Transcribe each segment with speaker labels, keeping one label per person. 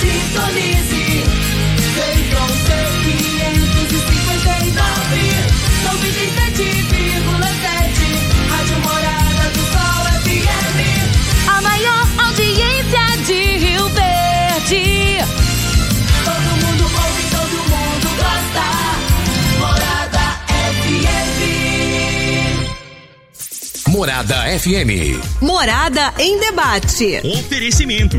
Speaker 1: Sintonize. Feijão C559. 97,7. Rádio Morada do Sol FM.
Speaker 2: A maior audiência de Rio Verde.
Speaker 1: Todo mundo ouve, todo mundo gosta. Morada FM.
Speaker 3: Morada FM.
Speaker 2: Morada em debate.
Speaker 4: Oferecimento: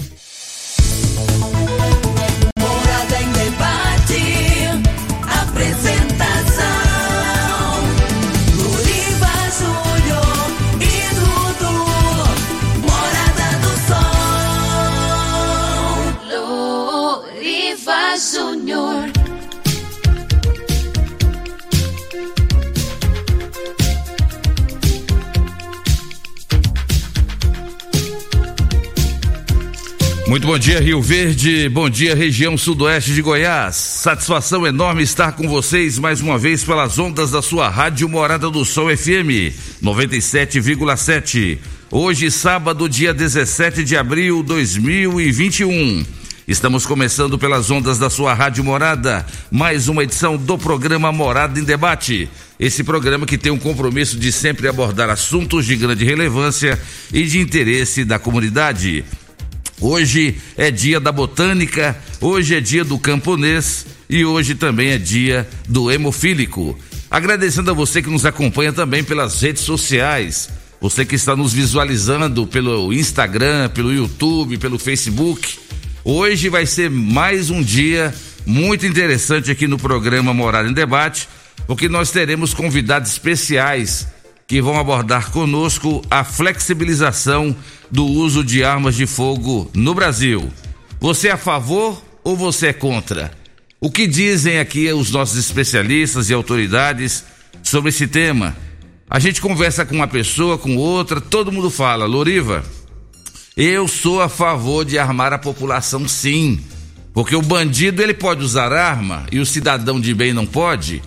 Speaker 5: Muito bom dia, Rio Verde. Bom dia, região sudoeste de Goiás. Satisfação enorme estar com vocês mais uma vez pelas ondas da sua rádio Morada do Sol FM 97,7. Hoje, sábado, dia 17 de abril de 2021. Estamos começando pelas ondas da sua rádio Morada, mais uma edição do programa Morada em Debate. Esse programa que tem um compromisso de sempre abordar assuntos de grande relevância e de interesse da comunidade. Hoje é dia da botânica, hoje é dia do camponês e hoje também é dia do hemofílico. Agradecendo a você que nos acompanha também pelas redes sociais, você que está nos visualizando pelo Instagram, pelo YouTube, pelo Facebook. Hoje vai ser mais um dia muito interessante aqui no programa Morada em Debate, porque nós teremos convidados especiais que vão abordar conosco a flexibilização do uso de armas de fogo no Brasil. Você é a favor ou você é contra? O que dizem aqui os nossos especialistas e autoridades sobre esse tema? A gente conversa com uma pessoa, com outra, todo mundo fala, Loriva, eu sou a favor de armar a população sim. Porque o bandido ele pode usar arma e o cidadão de bem não pode.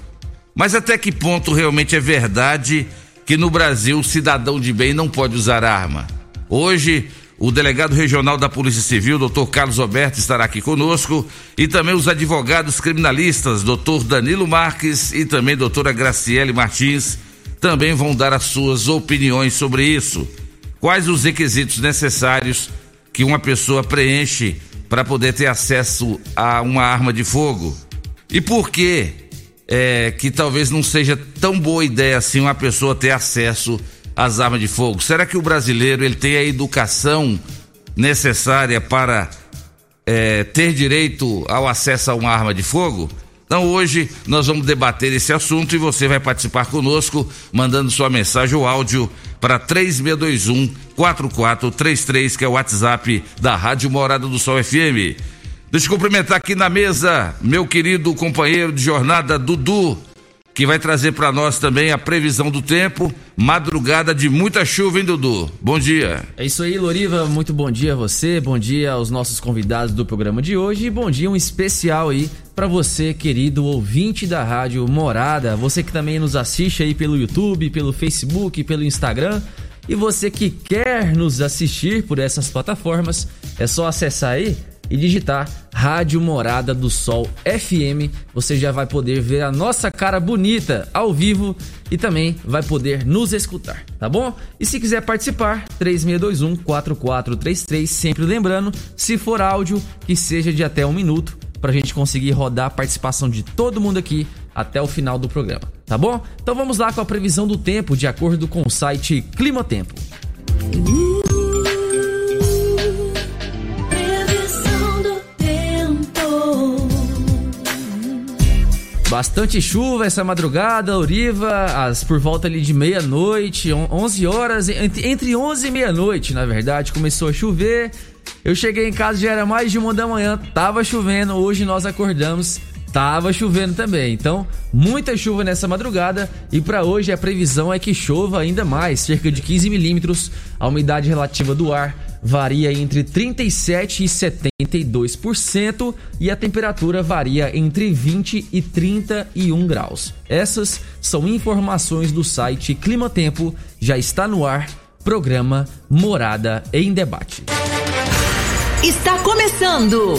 Speaker 5: Mas até que ponto realmente é verdade que no Brasil o cidadão de bem não pode usar arma? Hoje, o delegado regional da Polícia Civil, doutor Carlos Roberto, estará aqui conosco e também os advogados criminalistas, doutor Danilo Marques e também doutora Graciele Martins, também vão dar as suas opiniões sobre isso. Quais os requisitos necessários que uma pessoa preenche para poder ter acesso a uma arma de fogo? E por que é, que talvez não seja tão boa ideia assim uma pessoa ter acesso às armas de fogo? Será que o brasileiro ele tem a educação necessária para é, ter direito ao acesso a uma arma de fogo? Então hoje nós vamos debater esse assunto e você vai participar conosco mandando sua mensagem ou áudio para 3621 4433, que é o WhatsApp da Rádio Morada do Sol FM. Deixa eu cumprimentar aqui na mesa meu querido companheiro de jornada Dudu, que vai trazer para nós também a previsão do tempo. Madrugada de muita chuva, hein, Dudu? Bom dia.
Speaker 6: É isso aí, Loriva. Muito bom dia a você, bom dia aos nossos convidados do programa de hoje e bom dia um especial aí para você, querido ouvinte da Rádio Morada, você que também nos assiste aí pelo YouTube, pelo Facebook, pelo Instagram. E você que quer nos assistir por essas plataformas, é só acessar aí e digitar Rádio Morada do Sol FM. Você já vai poder ver a nossa cara bonita ao vivo e também vai poder nos escutar, tá bom? E se quiser participar, 3621 4433, sempre lembrando, se for áudio, que seja de até um minuto, pra gente conseguir rodar a participação de todo mundo aqui até o final do programa. tá bom? Então vamos lá com a previsão do tempo de acordo com o site Clima Tempo. Bastante chuva essa madrugada, Uriva, as, por volta ali de meia-noite, on- 11 horas, entre, entre 11 e meia-noite, na verdade, começou a chover. Eu cheguei em casa, já era mais de uma da manhã, tava chovendo, hoje nós acordamos, tava chovendo também. Então, muita chuva nessa madrugada e para hoje a previsão é que chova ainda mais, cerca de 15 milímetros. A umidade relativa do ar varia entre 37 e 72% e a temperatura varia entre 20 e 31 graus. Essas são informações do site Clima Tempo, já está no ar, programa Morada em Debate.
Speaker 2: Está começando.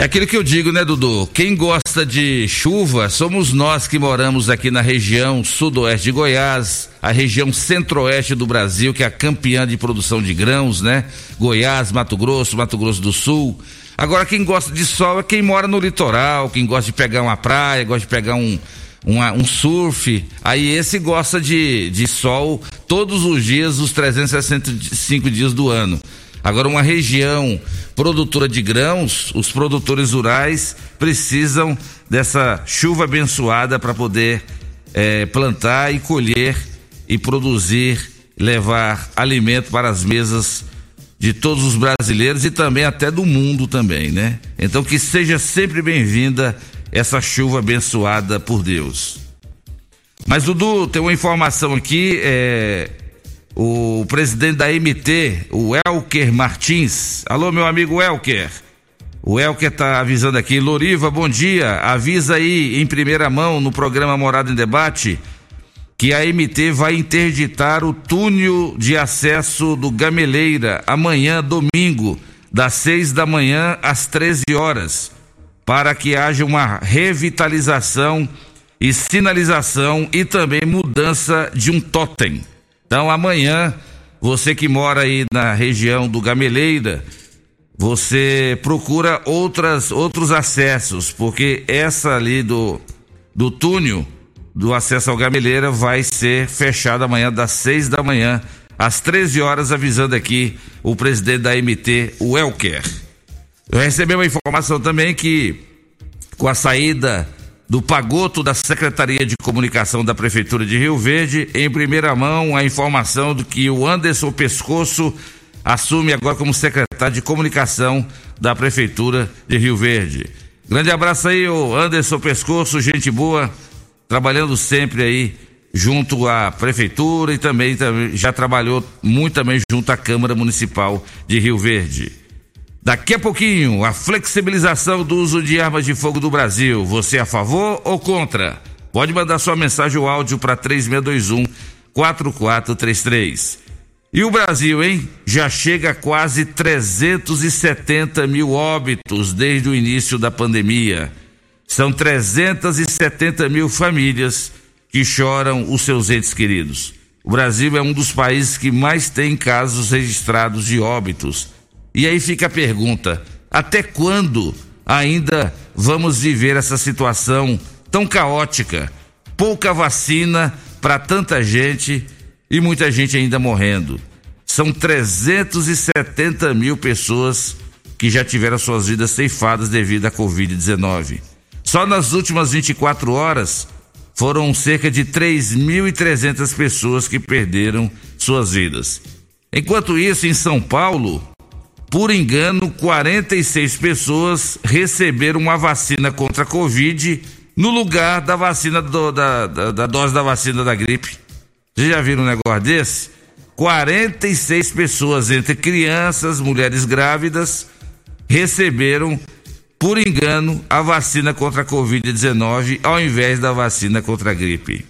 Speaker 5: É aquilo que eu digo, né, Dudu? Quem gosta de chuva somos nós que moramos aqui na região sudoeste de Goiás, a região centro-oeste do Brasil, que é a campeã de produção de grãos, né? Goiás, Mato Grosso, Mato Grosso do Sul. Agora, quem gosta de sol é quem mora no litoral, quem gosta de pegar uma praia, gosta de pegar um, um surf. Aí esse gosta de, de sol todos os dias, os 365 dias do ano. Agora, uma região produtora de grãos, os produtores rurais precisam dessa chuva abençoada para poder eh, plantar e colher e produzir, levar alimento para as mesas de todos os brasileiros e também até do mundo também, né? Então que seja sempre bem-vinda essa chuva abençoada por Deus. Mas Dudu, tem uma informação aqui, é, o presidente da MT, o Elker Martins. Alô, meu amigo Elker. O Elker tá avisando aqui, Loriva, bom dia. Avisa aí em primeira mão no programa Morada em Debate que a MT vai interditar o túnel de acesso do Gameleira amanhã, domingo, das 6 da manhã às 13 horas, para que haja uma revitalização e sinalização e também mudança de um totem. Então amanhã, você que mora aí na região do Gameleira, você procura outras outros acessos, porque essa ali do do túnel do acesso ao Gameleira vai ser fechada amanhã das 6 da manhã às 13 horas, avisando aqui o presidente da MT, o Elker. Eu recebi uma informação também que com a saída do pagoto da Secretaria de Comunicação da Prefeitura de Rio Verde, em primeira mão a informação de que o Anderson Pescoço assume agora como secretário de Comunicação da Prefeitura de Rio Verde. Grande abraço aí, o Anderson Pescoço, gente boa, trabalhando sempre aí junto à Prefeitura e também, também já trabalhou muito também junto à Câmara Municipal de Rio Verde. Daqui a pouquinho, a flexibilização do uso de armas de fogo do Brasil. Você é a favor ou contra? Pode mandar sua mensagem ou áudio para 3621 4433. E o Brasil, hein? Já chega a quase 370 mil óbitos desde o início da pandemia. São 370 mil famílias que choram os seus entes queridos. O Brasil é um dos países que mais tem casos registrados de óbitos. E aí fica a pergunta: até quando ainda vamos viver essa situação tão caótica? Pouca vacina para tanta gente e muita gente ainda morrendo. São 370 mil pessoas que já tiveram suas vidas ceifadas devido à Covid-19. Só nas últimas 24 horas foram cerca de 3.300 pessoas que perderam suas vidas. Enquanto isso, em São Paulo, por engano, 46 pessoas receberam uma vacina contra a Covid no lugar da vacina do- da, da, da dose da vacina da gripe. Vocês já viram um negócio desse? 46 pessoas, entre crianças, mulheres grávidas, receberam, por engano, a vacina contra a Covid-19 ao invés da vacina contra a gripe.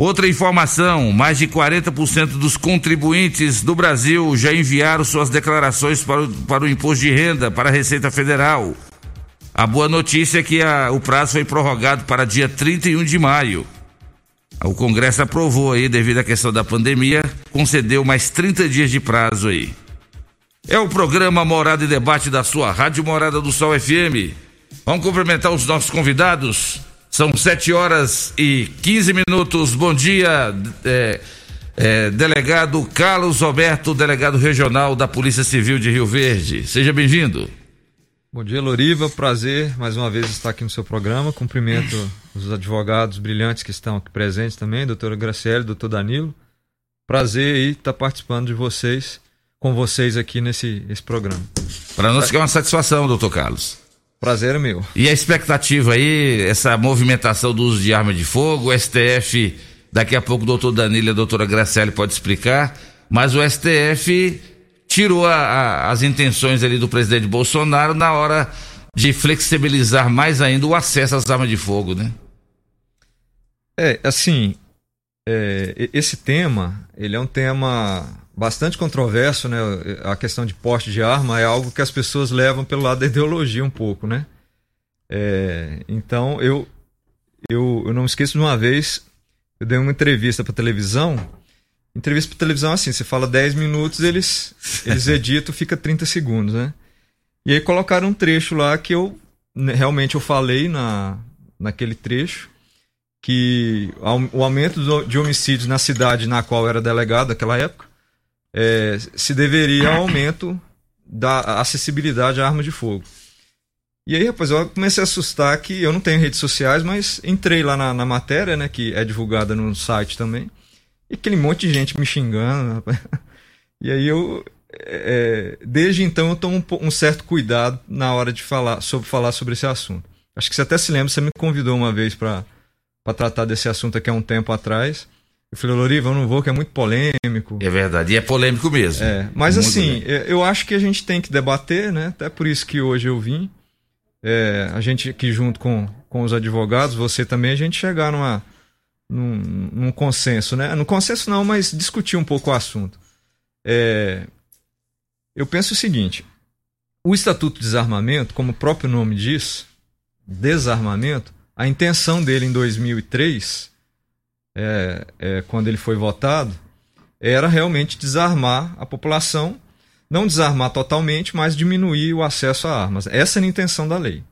Speaker 5: Outra informação: mais de 40% dos contribuintes do Brasil já enviaram suas declarações para o, para o imposto de renda para a Receita Federal. A boa notícia é que a, o prazo foi prorrogado para dia 31 de maio. O Congresso aprovou aí, devido à questão da pandemia, concedeu mais 30 dias de prazo aí. É o programa Morada e Debate da sua Rádio Morada do Sol FM. Vamos cumprimentar os nossos convidados. São 7 horas e 15 minutos. Bom dia, é, é, delegado Carlos Roberto, delegado regional da Polícia Civil de Rio Verde. Seja bem-vindo.
Speaker 7: Bom dia, Loriva. Prazer mais uma vez estar aqui no seu programa. Cumprimento os advogados brilhantes que estão aqui presentes também, doutora Graciele, doutor Danilo. Prazer aí estar participando de vocês, com vocês aqui nesse esse programa.
Speaker 5: Para nós é uma satisfação, doutor Carlos.
Speaker 7: Prazer é meu.
Speaker 5: E a expectativa aí, essa movimentação do uso de arma de fogo, o STF, daqui a pouco o doutor Danilo e a doutora Graciele pode explicar, mas o STF tirou a, a, as intenções ali do presidente Bolsonaro na hora de flexibilizar mais ainda o acesso às armas de fogo, né?
Speaker 7: É, assim, é, esse tema, ele é um tema bastante controverso, né? A questão de porte de arma é algo que as pessoas levam pelo lado da ideologia um pouco, né? É, então, eu, eu, eu não me esqueço de uma vez, eu dei uma entrevista para televisão Entrevista para televisão assim, você fala 10 minutos, eles, eles editam, fica 30 segundos, né? E aí colocaram um trecho lá que eu né, realmente eu falei na, naquele trecho que o aumento de homicídios na cidade na qual era delegado naquela época é, se deveria ao aumento da acessibilidade à arma de fogo. E aí, rapaz, eu comecei a assustar que eu não tenho redes sociais, mas entrei lá na, na matéria, né, que é divulgada no site também. E aquele monte de gente me xingando, rapaz. E aí eu. É, desde então eu tomo um, um, certo cuidado na hora de falar sobre, falar sobre esse assunto. Acho que você até se lembra, você me convidou uma vez para tratar desse assunto aqui há um tempo atrás. Eu falei, Loriva, eu não vou, que é muito polêmico.
Speaker 5: É verdade, e é polêmico mesmo.
Speaker 7: É, mas muito assim, eu acho que a gente tem que debater, né? Até por isso que hoje eu vim. É, a gente aqui junto com, com os advogados, você também, a gente chegar numa, num, num consenso, né? No consenso não, mas discutir um pouco o assunto. É, eu penso o seguinte: o Estatuto de Desarmamento, como o próprio nome diz, desarmamento, a intenção dele em 2003, é, é, quando ele foi votado, era realmente desarmar a população, não desarmar totalmente, mas diminuir o acesso a armas. Essa era a intenção da lei.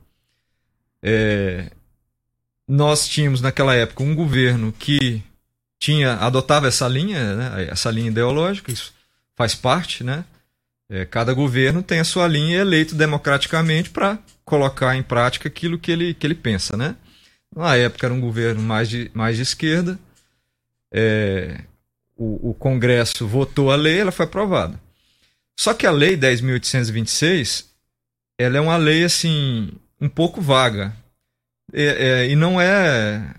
Speaker 7: É, nós tínhamos naquela época um governo que tinha adotava essa linha, né, essa linha ideológica, isso faz parte, né? É, cada governo tem a sua linha eleito democraticamente para colocar em prática aquilo que ele, que ele pensa, né? Na época era um governo mais de, mais de esquerda, é, o, o Congresso votou a lei, ela foi aprovada. Só que a lei 10.826, ela é uma lei assim um pouco vaga, é, é, e não é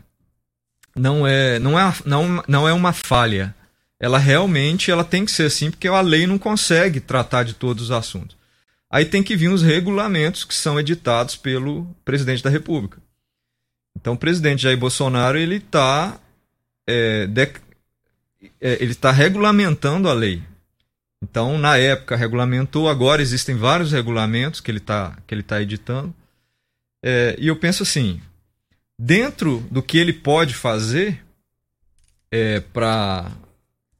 Speaker 7: não é não é não, não é uma falha. Ela realmente ela tem que ser assim porque a lei não consegue tratar de todos os assuntos. Aí tem que vir os regulamentos que são editados pelo presidente da República. Então o presidente Jair Bolsonaro ele está é, é, ele está regulamentando a lei. Então na época regulamentou, agora existem vários regulamentos que ele está está editando. É, e eu penso assim, dentro do que ele pode fazer é, para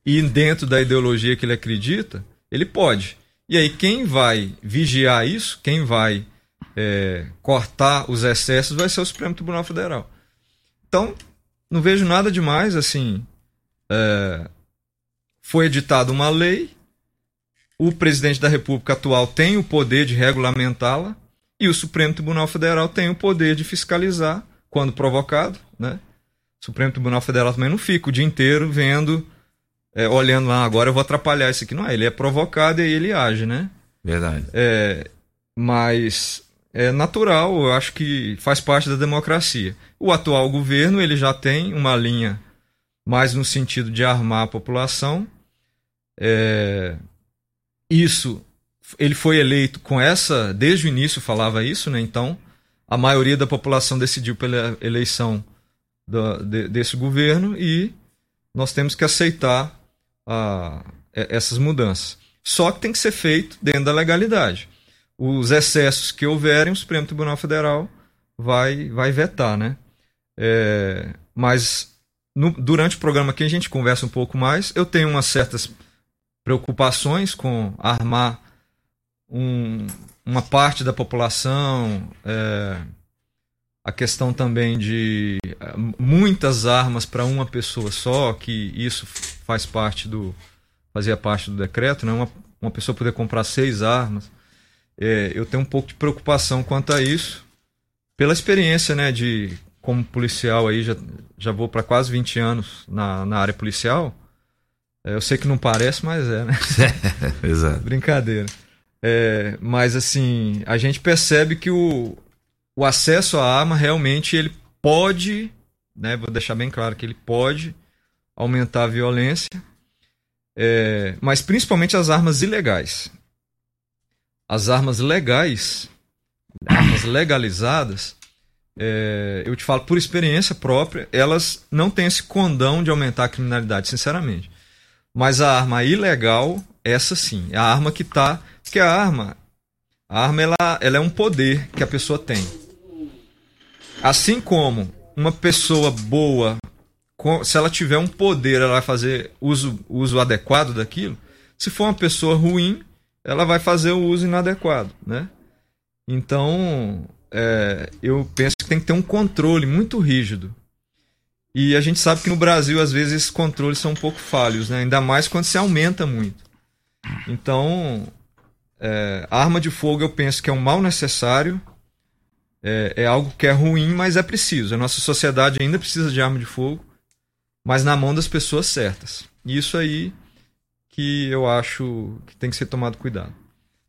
Speaker 7: ir dentro da ideologia que ele acredita, ele pode. E aí quem vai vigiar isso, quem vai é, cortar os excessos, vai ser o Supremo Tribunal Federal. Então, não vejo nada demais, assim, é, foi editada uma lei, o presidente da República atual tem o poder de regulamentá-la, e o Supremo Tribunal Federal tem o poder de fiscalizar quando provocado, né? O Supremo Tribunal Federal também não fica o dia inteiro vendo, é, olhando lá, agora eu vou atrapalhar isso aqui. Não é, ele é provocado e aí ele age, né?
Speaker 5: Verdade.
Speaker 7: É, mas é natural, eu acho que faz parte da democracia. O atual governo ele já tem uma linha mais no sentido de armar a população. É, isso ele foi eleito com essa, desde o início falava isso, né? Então, a maioria da população decidiu pela eleição do, de, desse governo e nós temos que aceitar a, essas mudanças. Só que tem que ser feito dentro da legalidade. Os excessos que houverem, o Supremo Tribunal Federal vai, vai vetar, né? É, mas no, durante o programa aqui a gente conversa um pouco mais. Eu tenho umas certas preocupações com armar um, uma parte da população, é, a questão também de é, muitas armas para uma pessoa só, que isso faz parte do fazia parte do decreto, né? uma, uma pessoa poder comprar seis armas. É, eu tenho um pouco de preocupação quanto a isso, pela experiência né, de como policial aí, já, já vou para quase 20 anos na, na área policial. É, eu sei que não parece, mas é, né?
Speaker 5: Exato.
Speaker 7: Brincadeira. É, mas assim, a gente percebe que o, o acesso à arma realmente ele pode, né? Vou deixar bem claro que ele pode aumentar a violência, é, mas principalmente as armas ilegais. As armas legais, armas legalizadas, é, eu te falo por experiência própria, elas não têm esse condão de aumentar a criminalidade, sinceramente. Mas a arma ilegal, essa sim, é a arma que está. Porque a arma, a arma ela, ela é um poder que a pessoa tem. Assim como uma pessoa boa, se ela tiver um poder, ela vai fazer uso, uso adequado daquilo. Se for uma pessoa ruim, ela vai fazer o uso inadequado, né? Então, é, eu penso que tem que ter um controle muito rígido. E a gente sabe que no Brasil, às vezes, esses controles são um pouco falhos, né? Ainda mais quando se aumenta muito. Então, é, arma de fogo eu penso que é um mal necessário, é, é, algo que é ruim, mas é preciso. A nossa sociedade ainda precisa de arma de fogo, mas na mão das pessoas certas. Isso aí que eu acho que tem que ser tomado cuidado.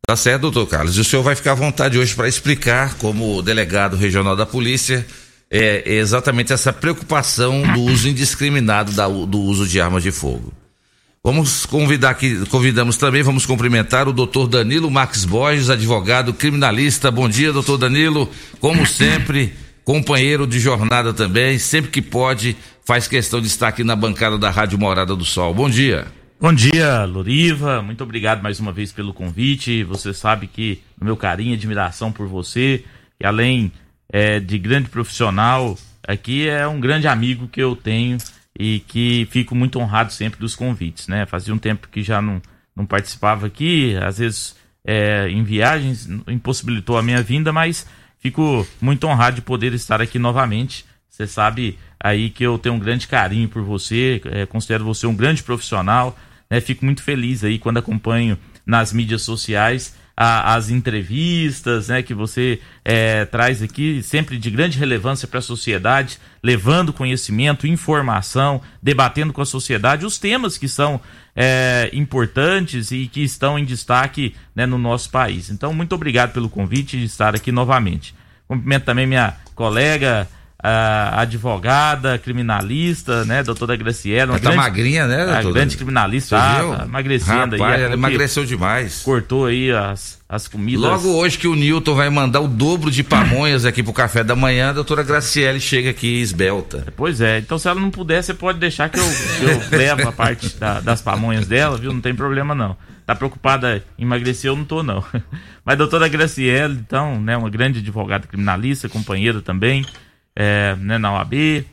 Speaker 5: Tá certo, doutor Carlos. E o senhor vai ficar à vontade hoje para explicar, como delegado regional da polícia, é, é exatamente essa preocupação do uso indiscriminado da, do uso de armas de fogo. Vamos convidar aqui, convidamos também, vamos cumprimentar o doutor Danilo Max Borges, advogado criminalista. Bom dia, doutor Danilo. Como sempre, companheiro de jornada também, sempre que pode, faz questão de estar aqui na bancada da Rádio Morada do Sol. Bom dia.
Speaker 8: Bom dia, Loriva. Muito obrigado mais uma vez pelo convite. Você sabe que o meu carinho e admiração por você, e além é, de grande profissional, aqui é um grande amigo que eu tenho e que fico muito honrado sempre dos convites, né? Fazia um tempo que já não, não participava aqui, às vezes é, em viagens, impossibilitou a minha vinda, mas fico muito honrado de poder estar aqui novamente. Você sabe aí que eu tenho um grande carinho por você, é, considero você um grande profissional, né? Fico muito feliz aí quando acompanho nas mídias sociais a, as entrevistas né, que você é, traz aqui, sempre de grande relevância para a sociedade, levando conhecimento, informação, debatendo com a sociedade os temas que são é, importantes e que estão em destaque né, no nosso país. Então, muito obrigado pelo convite de estar aqui novamente. Cumprimento também minha colega a advogada, criminalista, né, doutora Graciela.
Speaker 5: Ela tá magrinha, né, doutora?
Speaker 8: A grande criminalista, tá, emagrecendo
Speaker 5: Rapaz, aí. Ela emagreceu demais.
Speaker 8: Cortou aí as, as comidas.
Speaker 5: Logo hoje que o Newton vai mandar o dobro de pamonhas aqui pro café da manhã, a doutora Graciele chega aqui esbelta.
Speaker 8: Pois é, então se ela não puder, você pode deixar que eu, que eu levo a parte da, das pamonhas dela, viu? Não tem problema não. Tá preocupada em emagrecer, eu não tô não. Mas doutora Graciele, então, né, uma grande advogada criminalista, companheira também, é, né, na OAB.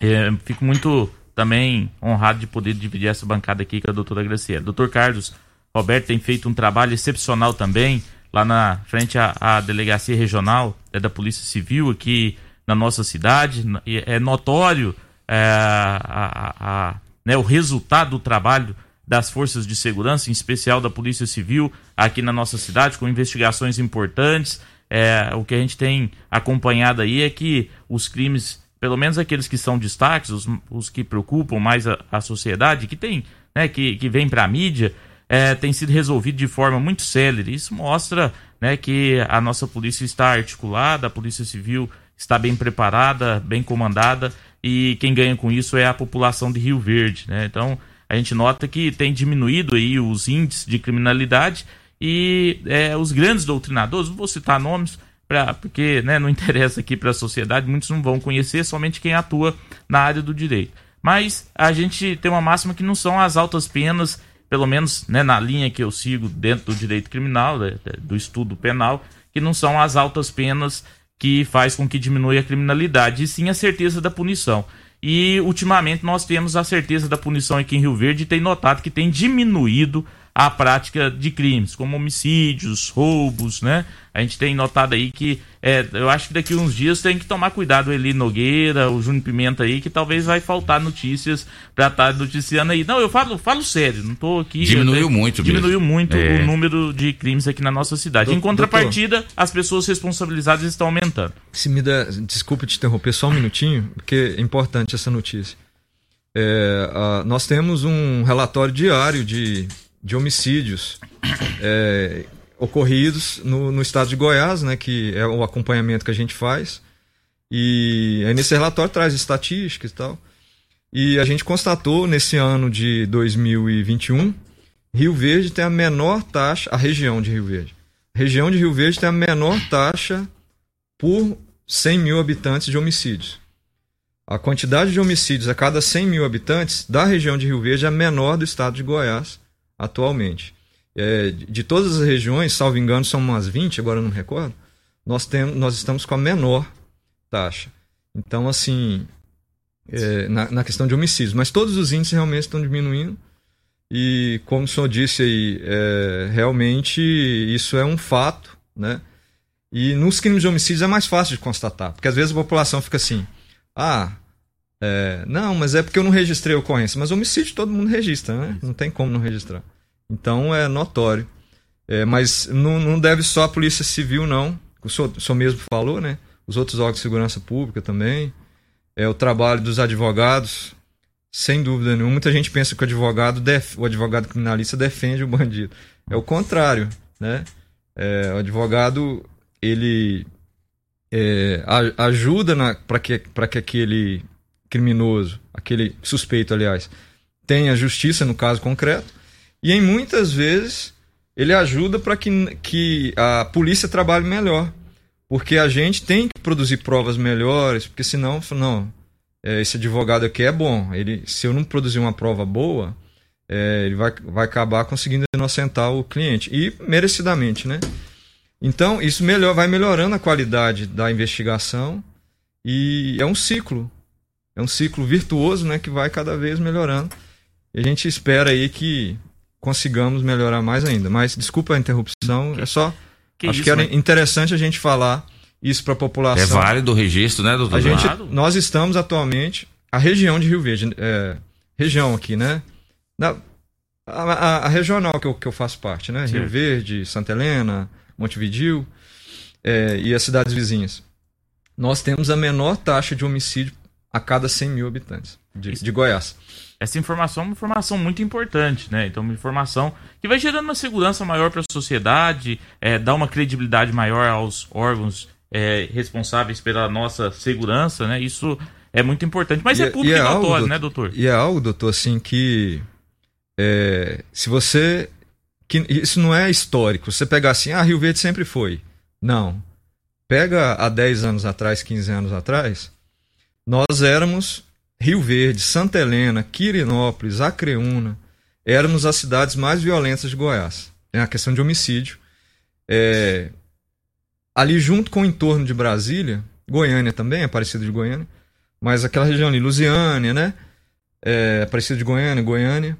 Speaker 8: É, fico muito também honrado de poder dividir essa bancada aqui com a doutora Graciela. Doutor Carlos Roberto tem feito um trabalho excepcional também lá na frente à, à delegacia regional é, da Polícia Civil aqui na nossa cidade. É notório é, a, a, a, né, o resultado do trabalho das forças de segurança, em especial da Polícia Civil, aqui na nossa cidade, com investigações importantes é, o que a gente tem acompanhado aí é que os crimes, pelo menos aqueles que são destaques, os, os que preocupam mais a, a sociedade, que tem, né, que, que vem para a mídia, é, tem sido resolvido de forma muito célere. Isso mostra né, que a nossa polícia está articulada, a polícia civil está bem preparada, bem comandada, e quem ganha com isso é a população de Rio Verde. Né? Então, a gente nota que tem diminuído aí os índices de criminalidade e é, os grandes doutrinadores, não vou citar nomes, pra, porque né, não interessa aqui para a sociedade, muitos não vão conhecer, somente quem atua na área do direito. Mas a gente tem uma máxima que não são as altas penas pelo menos né, na linha que eu sigo dentro do direito criminal, né, do estudo penal, que não são as altas penas que faz com que diminua a criminalidade, e sim a certeza da punição. E ultimamente nós temos a certeza da punição aqui em Rio Verde e tem notado que tem diminuído a prática de crimes, como homicídios, roubos, né? A gente tem notado aí que é, eu acho que daqui uns dias tem que tomar cuidado o Eli Nogueira, o Júnior Pimenta aí, que talvez vai faltar notícias para estar tá noticiando aí. Não, eu falo, falo sério, não tô aqui.
Speaker 5: Diminuiu muito,
Speaker 8: Diminuiu
Speaker 5: mesmo.
Speaker 8: muito
Speaker 5: É.
Speaker 8: o número de crimes aqui na nossa cidade.
Speaker 7: Do-
Speaker 8: em contrapartida, as pessoas responsabilizadas estão aumentando.
Speaker 7: Se me der, desculpa te interromper só um minutinho, porque é importante essa notícia. É, ah, nós temos um relatório diário de, de homicídios é, ocorridos no, no estado de Goiás, né, que é o acompanhamento que a gente faz. E aí nesse relatório traz estatísticas e tal. E a gente constatou nesse ano de 2021, Rio Verde tem a menor taxa, a região de Rio Verde. A região de Rio Verde tem a menor taxa por 100 mil habitantes de homicídios. A quantidade de homicídios a cada 100 mil habitantes da região de Rio Verde é a menor do estado de Goiás atualmente. É, de todas as regiões, salvo engano, são umas 20, agora não me recordo, nós, temos, nós estamos com a menor taxa. Então, assim, é, na, na questão de homicídios, mas todos os índices realmente estão diminuindo. E como o senhor disse aí, é, realmente isso é um fato, né? E nos crimes de homicídios é mais fácil de constatar, porque às vezes a população fica assim: ah, é, não, mas é porque eu não registrei a ocorrência. Mas homicídio todo mundo registra, né? Não tem como não registrar. Então é notório. É, mas não, não deve só a Polícia Civil, não. O senhor, o senhor mesmo falou, né? Os outros órgãos de segurança pública também. É o trabalho dos advogados, sem dúvida nenhuma. Muita gente pensa que o advogado, def- o advogado criminalista defende o bandido. É o contrário, né? É, o advogado, ele é, ajuda para que, pra que aquele criminoso, aquele suspeito, aliás, tenha justiça no caso concreto. E em muitas vezes ele ajuda para que, que a polícia trabalhe melhor. Porque a gente tem que produzir provas melhores, porque senão, não, é, esse advogado aqui é bom. Ele, se eu não produzir uma prova boa, é, ele vai, vai acabar conseguindo inocentar o cliente. E merecidamente, né? Então, isso melhor, vai melhorando a qualidade da investigação e é um ciclo. É um ciclo virtuoso, né, que vai cada vez melhorando. E a gente espera aí que consigamos melhorar mais ainda. Mas desculpa a interrupção, é só
Speaker 8: Que
Speaker 7: acho
Speaker 8: isso,
Speaker 7: que era
Speaker 8: né?
Speaker 7: interessante a gente falar isso para a população.
Speaker 5: É válido o registro, né, doutor?
Speaker 7: A gente, nós estamos atualmente a região de Rio Verde, é, região aqui, né? Na- a, a- a regional que eu, que eu faço parte, né? Rio
Speaker 8: Certo.
Speaker 7: Verde, Santa Helena, Montevidil é, e as cidades vizinhas. Nós temos a menor taxa de homicídio a cada 100 mil habitantes de, de Goiás.
Speaker 8: Essa informação é uma informação muito importante, né? Então, uma informação que vai gerando uma segurança maior para a sociedade, é, dá uma credibilidade maior aos órgãos é, responsáveis pela nossa segurança, né? Isso é muito importante. Mas
Speaker 7: E
Speaker 8: é
Speaker 7: é-
Speaker 8: público
Speaker 7: e
Speaker 8: e,
Speaker 7: é algo,
Speaker 8: notório,
Speaker 7: doutor-
Speaker 8: né, doutor?
Speaker 7: E é algo, doutor, assim, que é, se você. Que isso não é histórico. Você pegar assim, ah, Rio Verde sempre foi. Não. Pega há 10 anos atrás, 15 anos atrás, nós éramos Rio Verde, Santa Helena, Quirinópolis, Acreúna, éramos as cidades mais violentas de Goiás. É a questão de homicídio. É, ali junto com o entorno de Brasília, Goiânia também, é parecido de Goiânia, mas aquela região ali, Lusiânia, né? É, Aparecida de Goiânia, Goiânia.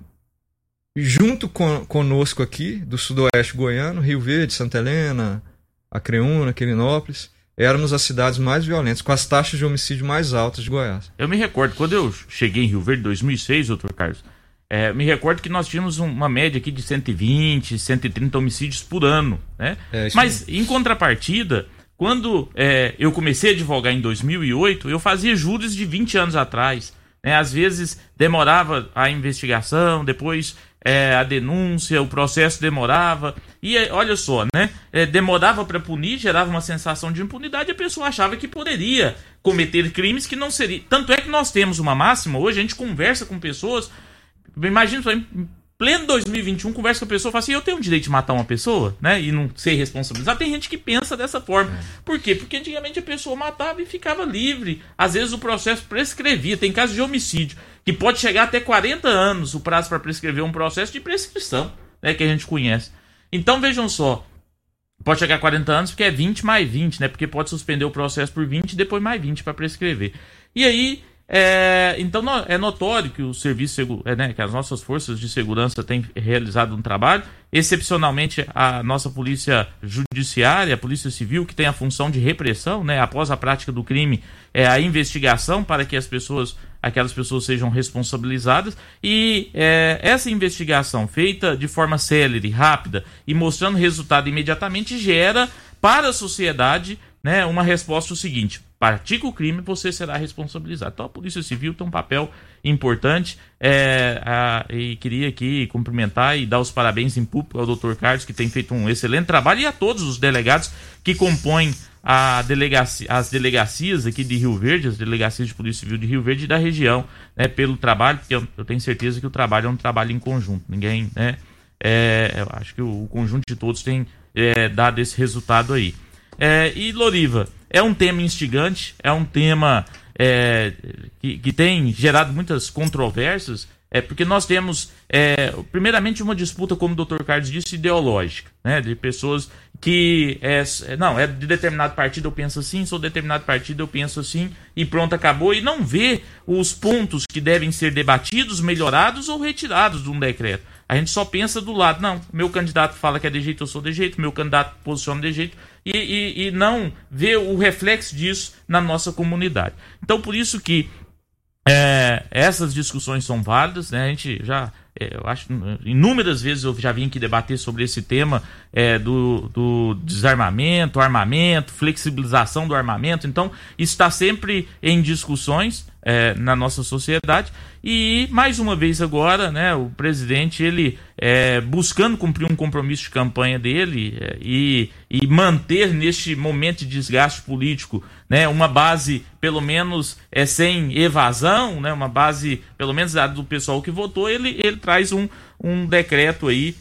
Speaker 7: Junto com, conosco aqui, do sudoeste goiano, Rio Verde, Santa Helena, Acreúna, Quirinópolis, éramos as cidades mais violentas, com as taxas de homicídio mais altas de Goiás.
Speaker 8: Eu me recordo, quando eu cheguei em Rio Verde em 2006, doutor Carlos, é, me recordo que nós tínhamos um- uma média aqui de 120, 130 homicídios por ano, né?
Speaker 7: É,
Speaker 8: Mas, em contrapartida, quando é, eu comecei a advogar em 2008, eu fazia juros de 20 anos atrás. Né? Às vezes demorava a investigação, depois é, a denúncia, o processo demorava. E é, olha só, né? É, demorava para punir, gerava uma sensação de impunidade e a pessoa achava que poderia cometer crimes que não seria. Tanto é que nós temos uma máxima, hoje a gente conversa com pessoas. Imagina pleno 2021, conversa com a pessoa e fala assim: eu tenho o direito de matar uma pessoa, né? E não ser responsabilizado. Tem gente que pensa dessa forma. É. Por quê? Porque antigamente a pessoa matava e ficava livre. Às vezes o processo prescrevia. Tem casos de homicídio que pode chegar até 40 anos o prazo para prescrever um processo de prescrição, né? Que a gente conhece. Então vejam só. Pode chegar a 40 anos porque é 20 mais 20, né? Porque pode suspender o processo por 20 e depois mais 20 para prescrever. E aí é, então é notório que o serviço, é, né, que as nossas forças de segurança têm realizado um trabalho, excepcionalmente a nossa polícia judiciária, a polícia civil, que tem a função de repressão, né, após a prática do crime, é a investigação para que as pessoas, aquelas pessoas sejam responsabilizadas. E é, essa investigação feita de forma célere, rápida e mostrando resultado imediatamente gera para a sociedade né, uma resposta o seguinte: pratica o crime, você será responsabilizado. Então a Polícia Civil tem um papel importante é, a, e queria aqui cumprimentar e dar os parabéns em público ao Dr. Carlos, que tem feito um excelente trabalho, e a todos os delegados que compõem a delegacia, as delegacias aqui de Rio Verde, as delegacias de Polícia Civil de Rio Verde e da região, né, pelo trabalho, porque eu, eu, tenho certeza que o trabalho é um trabalho em conjunto. Ninguém, né? É, eu acho que o, o conjunto de todos tem é, dado esse resultado aí. É, e Loriva, é um tema instigante, é um tema é, que, que, tem gerado muitas controvérsias, é porque nós temos, é, primeiramente, uma disputa, como o Dr. Carlos disse, ideológica, né, de pessoas que, é, não, é de determinado partido eu penso assim, sou de determinado partido eu penso assim, e pronto, acabou, e não vê os pontos que devem ser debatidos, melhorados ou retirados de um decreto. A gente só pensa do lado, não, meu candidato fala que é de jeito, eu sou de jeito, meu candidato posiciona de jeito, e, e, e não vê o reflexo disso na nossa comunidade. Então, por isso que é, essas discussões são válidas, né? A gente já, eu acho, inúmeras vezes eu já vim aqui debater sobre esse tema é, do, do, desarmamento, armamento, flexibilização do armamento. Então, está sempre em discussões é, na nossa sociedade. E mais uma vez agora, né, o presidente ele é, buscando cumprir um compromisso de campanha dele é, e, e manter neste momento de desgaste político, né, uma base pelo menos é sem evasão, né, uma base pelo menos do pessoal que votou, ele, ele traz um, um decreto aí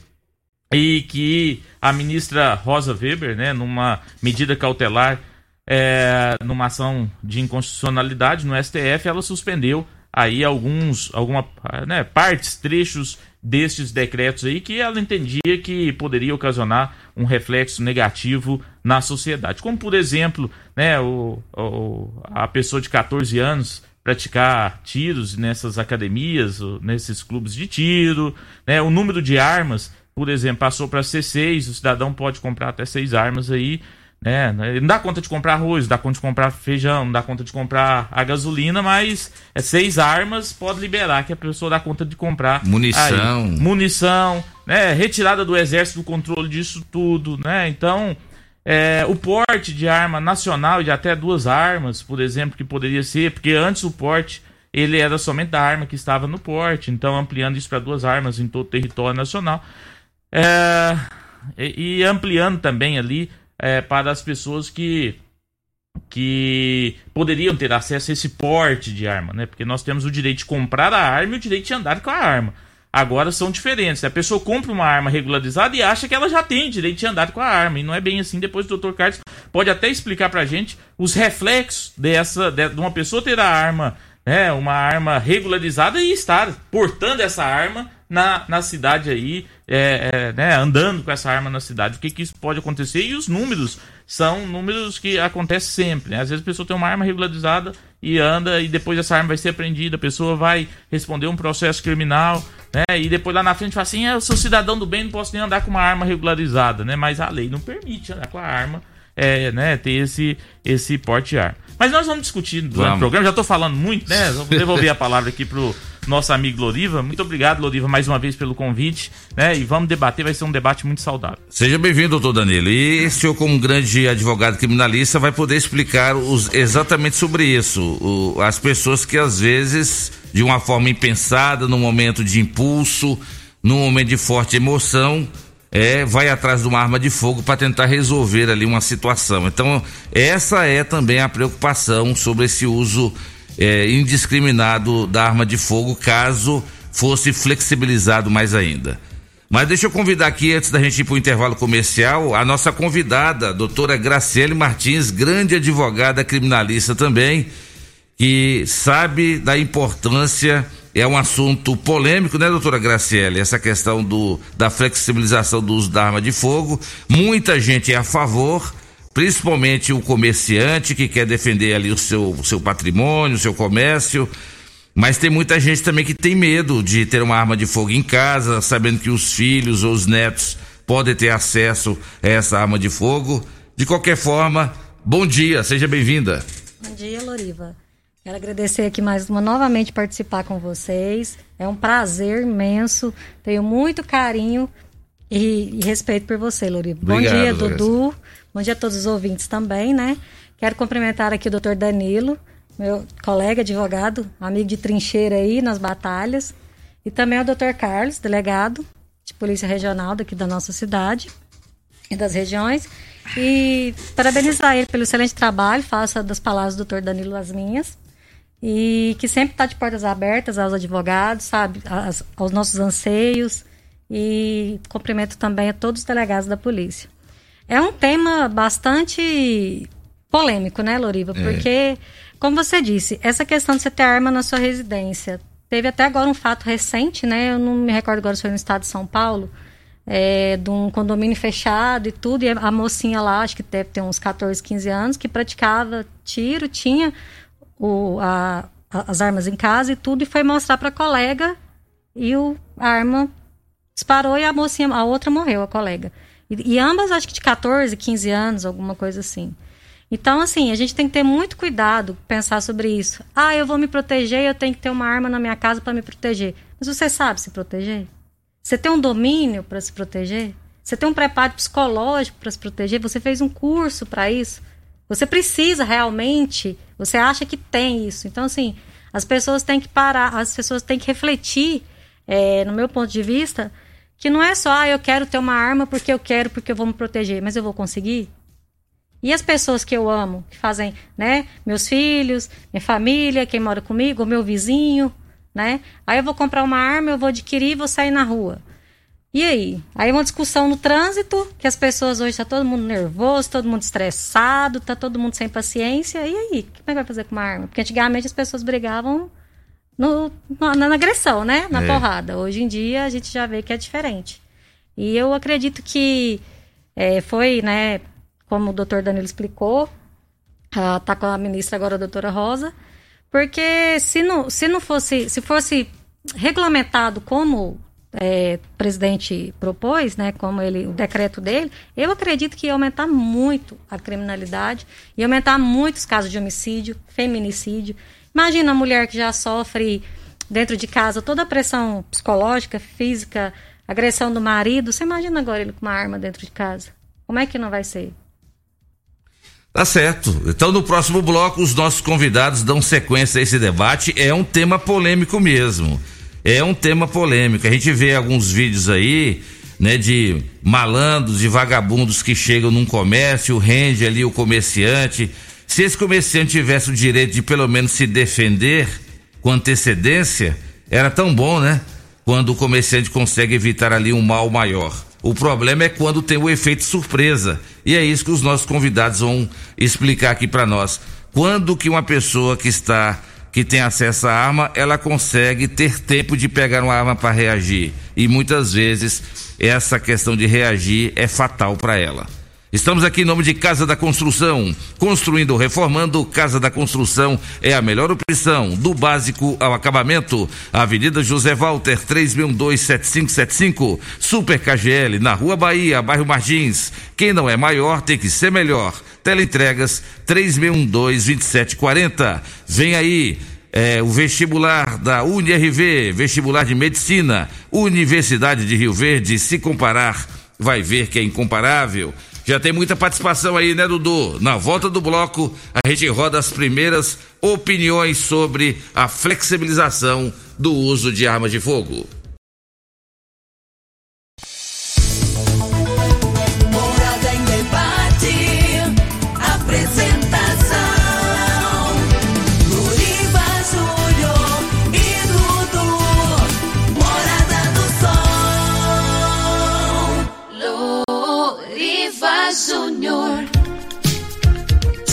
Speaker 8: e que a ministra Rosa Weber, né, numa medida cautelar é, numa ação de inconstitucionalidade no STF, ela suspendeu aí alguns, alguma, né, partes, trechos destes decretos aí que ela entendia que poderia ocasionar um reflexo negativo na sociedade. Como, por exemplo, né, o, o, a pessoa de 14 anos praticar tiros nessas academias, nesses clubes de tiro, né, o número de armas, por exemplo, passou para ser seis, o cidadão pode comprar até seis armas aí, né? Não dá conta de comprar arroz, dá conta de comprar feijão, não dá conta de comprar a gasolina, mas é seis armas pode liberar que a pessoa dá conta de comprar
Speaker 5: munição,
Speaker 8: aí, munição, né? Retirada do exército do controle disso tudo, né? Então é, o porte de arma nacional de até duas armas, por exemplo, que poderia ser, porque antes o porte ele era somente da arma que estava no porte, então ampliando isso para duas armas em todo o território nacional é, e ampliando também ali é, para as pessoas que que poderiam ter acesso a esse porte de arma, né? Porque nós temos o direito de comprar a arma e o direito de andar com a arma. Agora são diferentes. A pessoa compra uma arma regularizada e acha que ela já tem direito de andar com a arma. E não é bem assim. Depois o Dr. Carlos pode até explicar pra gente os reflexos dessa de, uma pessoa ter a arma, né, uma arma regularizada e estar portando essa arma na, na cidade aí, é, é, né, andando com essa arma na cidade. O que, que isso pode acontecer? E os números são números que acontecem sempre. Né? Às vezes a pessoa tem uma arma regularizada e anda, e depois essa arma vai ser apreendida, a pessoa vai responder um processo criminal, né? E depois lá na frente fala assim: é, eu sou cidadão do bem, não posso nem andar com uma arma regularizada, né? Mas a lei não permite andar com a arma, é, né? Ter esse, esse porte de arma. Mas nós vamos discutir durante vamos. o programa, já estou falando muito, né? Vou devolver a palavra aqui pro nosso amigo Loriva. Muito obrigado, Loriva, mais uma vez pelo convite, né? E vamos debater, vai ser um debate muito saudável.
Speaker 5: Seja bem-vindo, doutor Danilo. E o senhor, como grande advogado criminalista, vai poder explicar os, exatamente sobre isso. O, as pessoas que às vezes, de uma forma impensada, num momento de impulso, num momento de forte emoção, é, vai atrás de uma arma de fogo para tentar resolver ali uma situação. Então, essa é também a preocupação sobre esse uso é, indiscriminado da arma de fogo, caso fosse flexibilizado mais ainda. Mas deixa eu convidar aqui, antes da gente ir para o intervalo comercial, a nossa convidada, a doutora Graciele Martins, grande advogada criminalista também, que sabe da importância, é um assunto polêmico, né, doutora Graciele? Essa questão do, da flexibilização do uso da arma de fogo. Muita gente é a favor, principalmente o comerciante que quer defender ali o seu, seu patrimônio, o seu comércio. Mas tem muita gente também que tem medo de ter uma arma de fogo em casa, sabendo que os filhos ou os netos podem ter acesso a essa arma de fogo. De qualquer forma, bom dia, seja bem-vinda.
Speaker 9: Bom dia, Loriva. Quero agradecer aqui mais uma novamente participar com vocês. É um prazer imenso. Tenho muito carinho e, e respeito por você, Loriva. Bom dia. Dudu. Bom dia a todos os ouvintes também, né? Quero cumprimentar aqui o doutor Danilo, meu colega advogado, amigo de trincheira aí nas batalhas. E também o doutor Carlos, delegado de Polícia Regional daqui da nossa cidade e das regiões. E parabenizar ele pelo excelente trabalho, faça das palavras do doutor Danilo as minhas. E que sempre está de portas abertas aos advogados, sabe, aos nossos anseios. E cumprimento também a todos os delegados da polícia. É um tema bastante polêmico, né, Loriva? Porque, como você disse, essa questão de você ter arma na sua residência. Teve até agora um fato recente, né? Eu não me recordo agora se foi no estado de São Paulo, é, de um condomínio fechado e tudo, e a mocinha lá, acho que deve ter uns 14, 15 anos, que praticava tiro, tinha o, a- a- as armas em casa e tudo, e foi mostrar para colega e o, a arma disparou e a mocinha, a outra morreu, a colega. E, e ambas, acho que de 14, 15 anos, alguma coisa assim. Então, assim, a gente tem que ter muito cuidado, pensar sobre isso. Ah, eu vou me proteger, eu tenho que ter uma arma na minha casa para me proteger. Mas você sabe se proteger? Você tem um domínio para se proteger? Você tem um preparo psicológico para se proteger? Você fez um curso para isso? Você precisa realmente? Você acha que tem isso? Então, assim, as pessoas têm que parar, as pessoas têm que refletir, é, no meu ponto de vista, que não é só, ah, eu quero ter uma arma porque eu quero, porque eu vou me proteger, mas eu vou conseguir? E as pessoas que eu amo, que fazem, né? Meus filhos, minha família, quem mora comigo, meu vizinho, né? Aí eu vou comprar uma arma, eu vou adquirir e vou sair na rua. E aí? Aí uma discussão no trânsito, que as pessoas hoje tá todo mundo nervoso, todo mundo estressado, tá todo mundo sem paciência. E aí? O é que vai fazer com uma arma? Porque antigamente as pessoas brigavam no, na, na agressão, né? Na
Speaker 5: É.
Speaker 9: porrada. Hoje em dia a gente já vê que é diferente. E eu acredito que é, foi, né, como o doutor Danilo explicou, ah, tá com a ministra agora, a doutora Rosa, porque se não, se não fosse, se fosse regulamentado como é, o presidente propôs, né, como ele, o decreto dele, eu acredito que ia aumentar muito a criminalidade, ia aumentar muitos casos de homicídio, feminicídio. Imagina a mulher que já sofre dentro de casa toda a pressão psicológica, física, agressão do marido. Você imagina agora ele com uma arma dentro de casa? Como é que não vai ser?
Speaker 5: Tá certo. Então, no próximo bloco, os nossos convidados dão sequência a esse debate. É um tema polêmico mesmo. É um tema polêmico. A gente vê alguns vídeos aí, né, de malandros, de vagabundos que chegam num comércio, rende ali o comerciante. Se esse comerciante tivesse o direito de pelo menos se defender com antecedência, era tão bom, né? Quando o comerciante consegue evitar ali um mal maior. O problema é quando tem o efeito surpresa. E é isso que os nossos convidados vão explicar aqui para nós. Quando que uma pessoa que está que tem acesso à arma, ela consegue ter tempo de pegar uma arma para reagir. E muitas vezes essa questão de reagir é fatal para ela. Estamos aqui em nome de Casa da Construção. Construindo reformando, Casa da Construção é a melhor opção, do básico ao acabamento. Avenida José Walter, 36127575. Super KGL, na Rua Bahia, bairro Martins. Quem não é maior tem que ser melhor. Teleentregas 36122740. Vem aí. É, o vestibular da UniRV, vestibular de medicina, Universidade de Rio Verde, se comparar, vai ver que é incomparável. Já tem muita participação aí, né, Dudu? Na volta do bloco, a gente roda as primeiras opiniões sobre a flexibilização do uso de armas de fogo.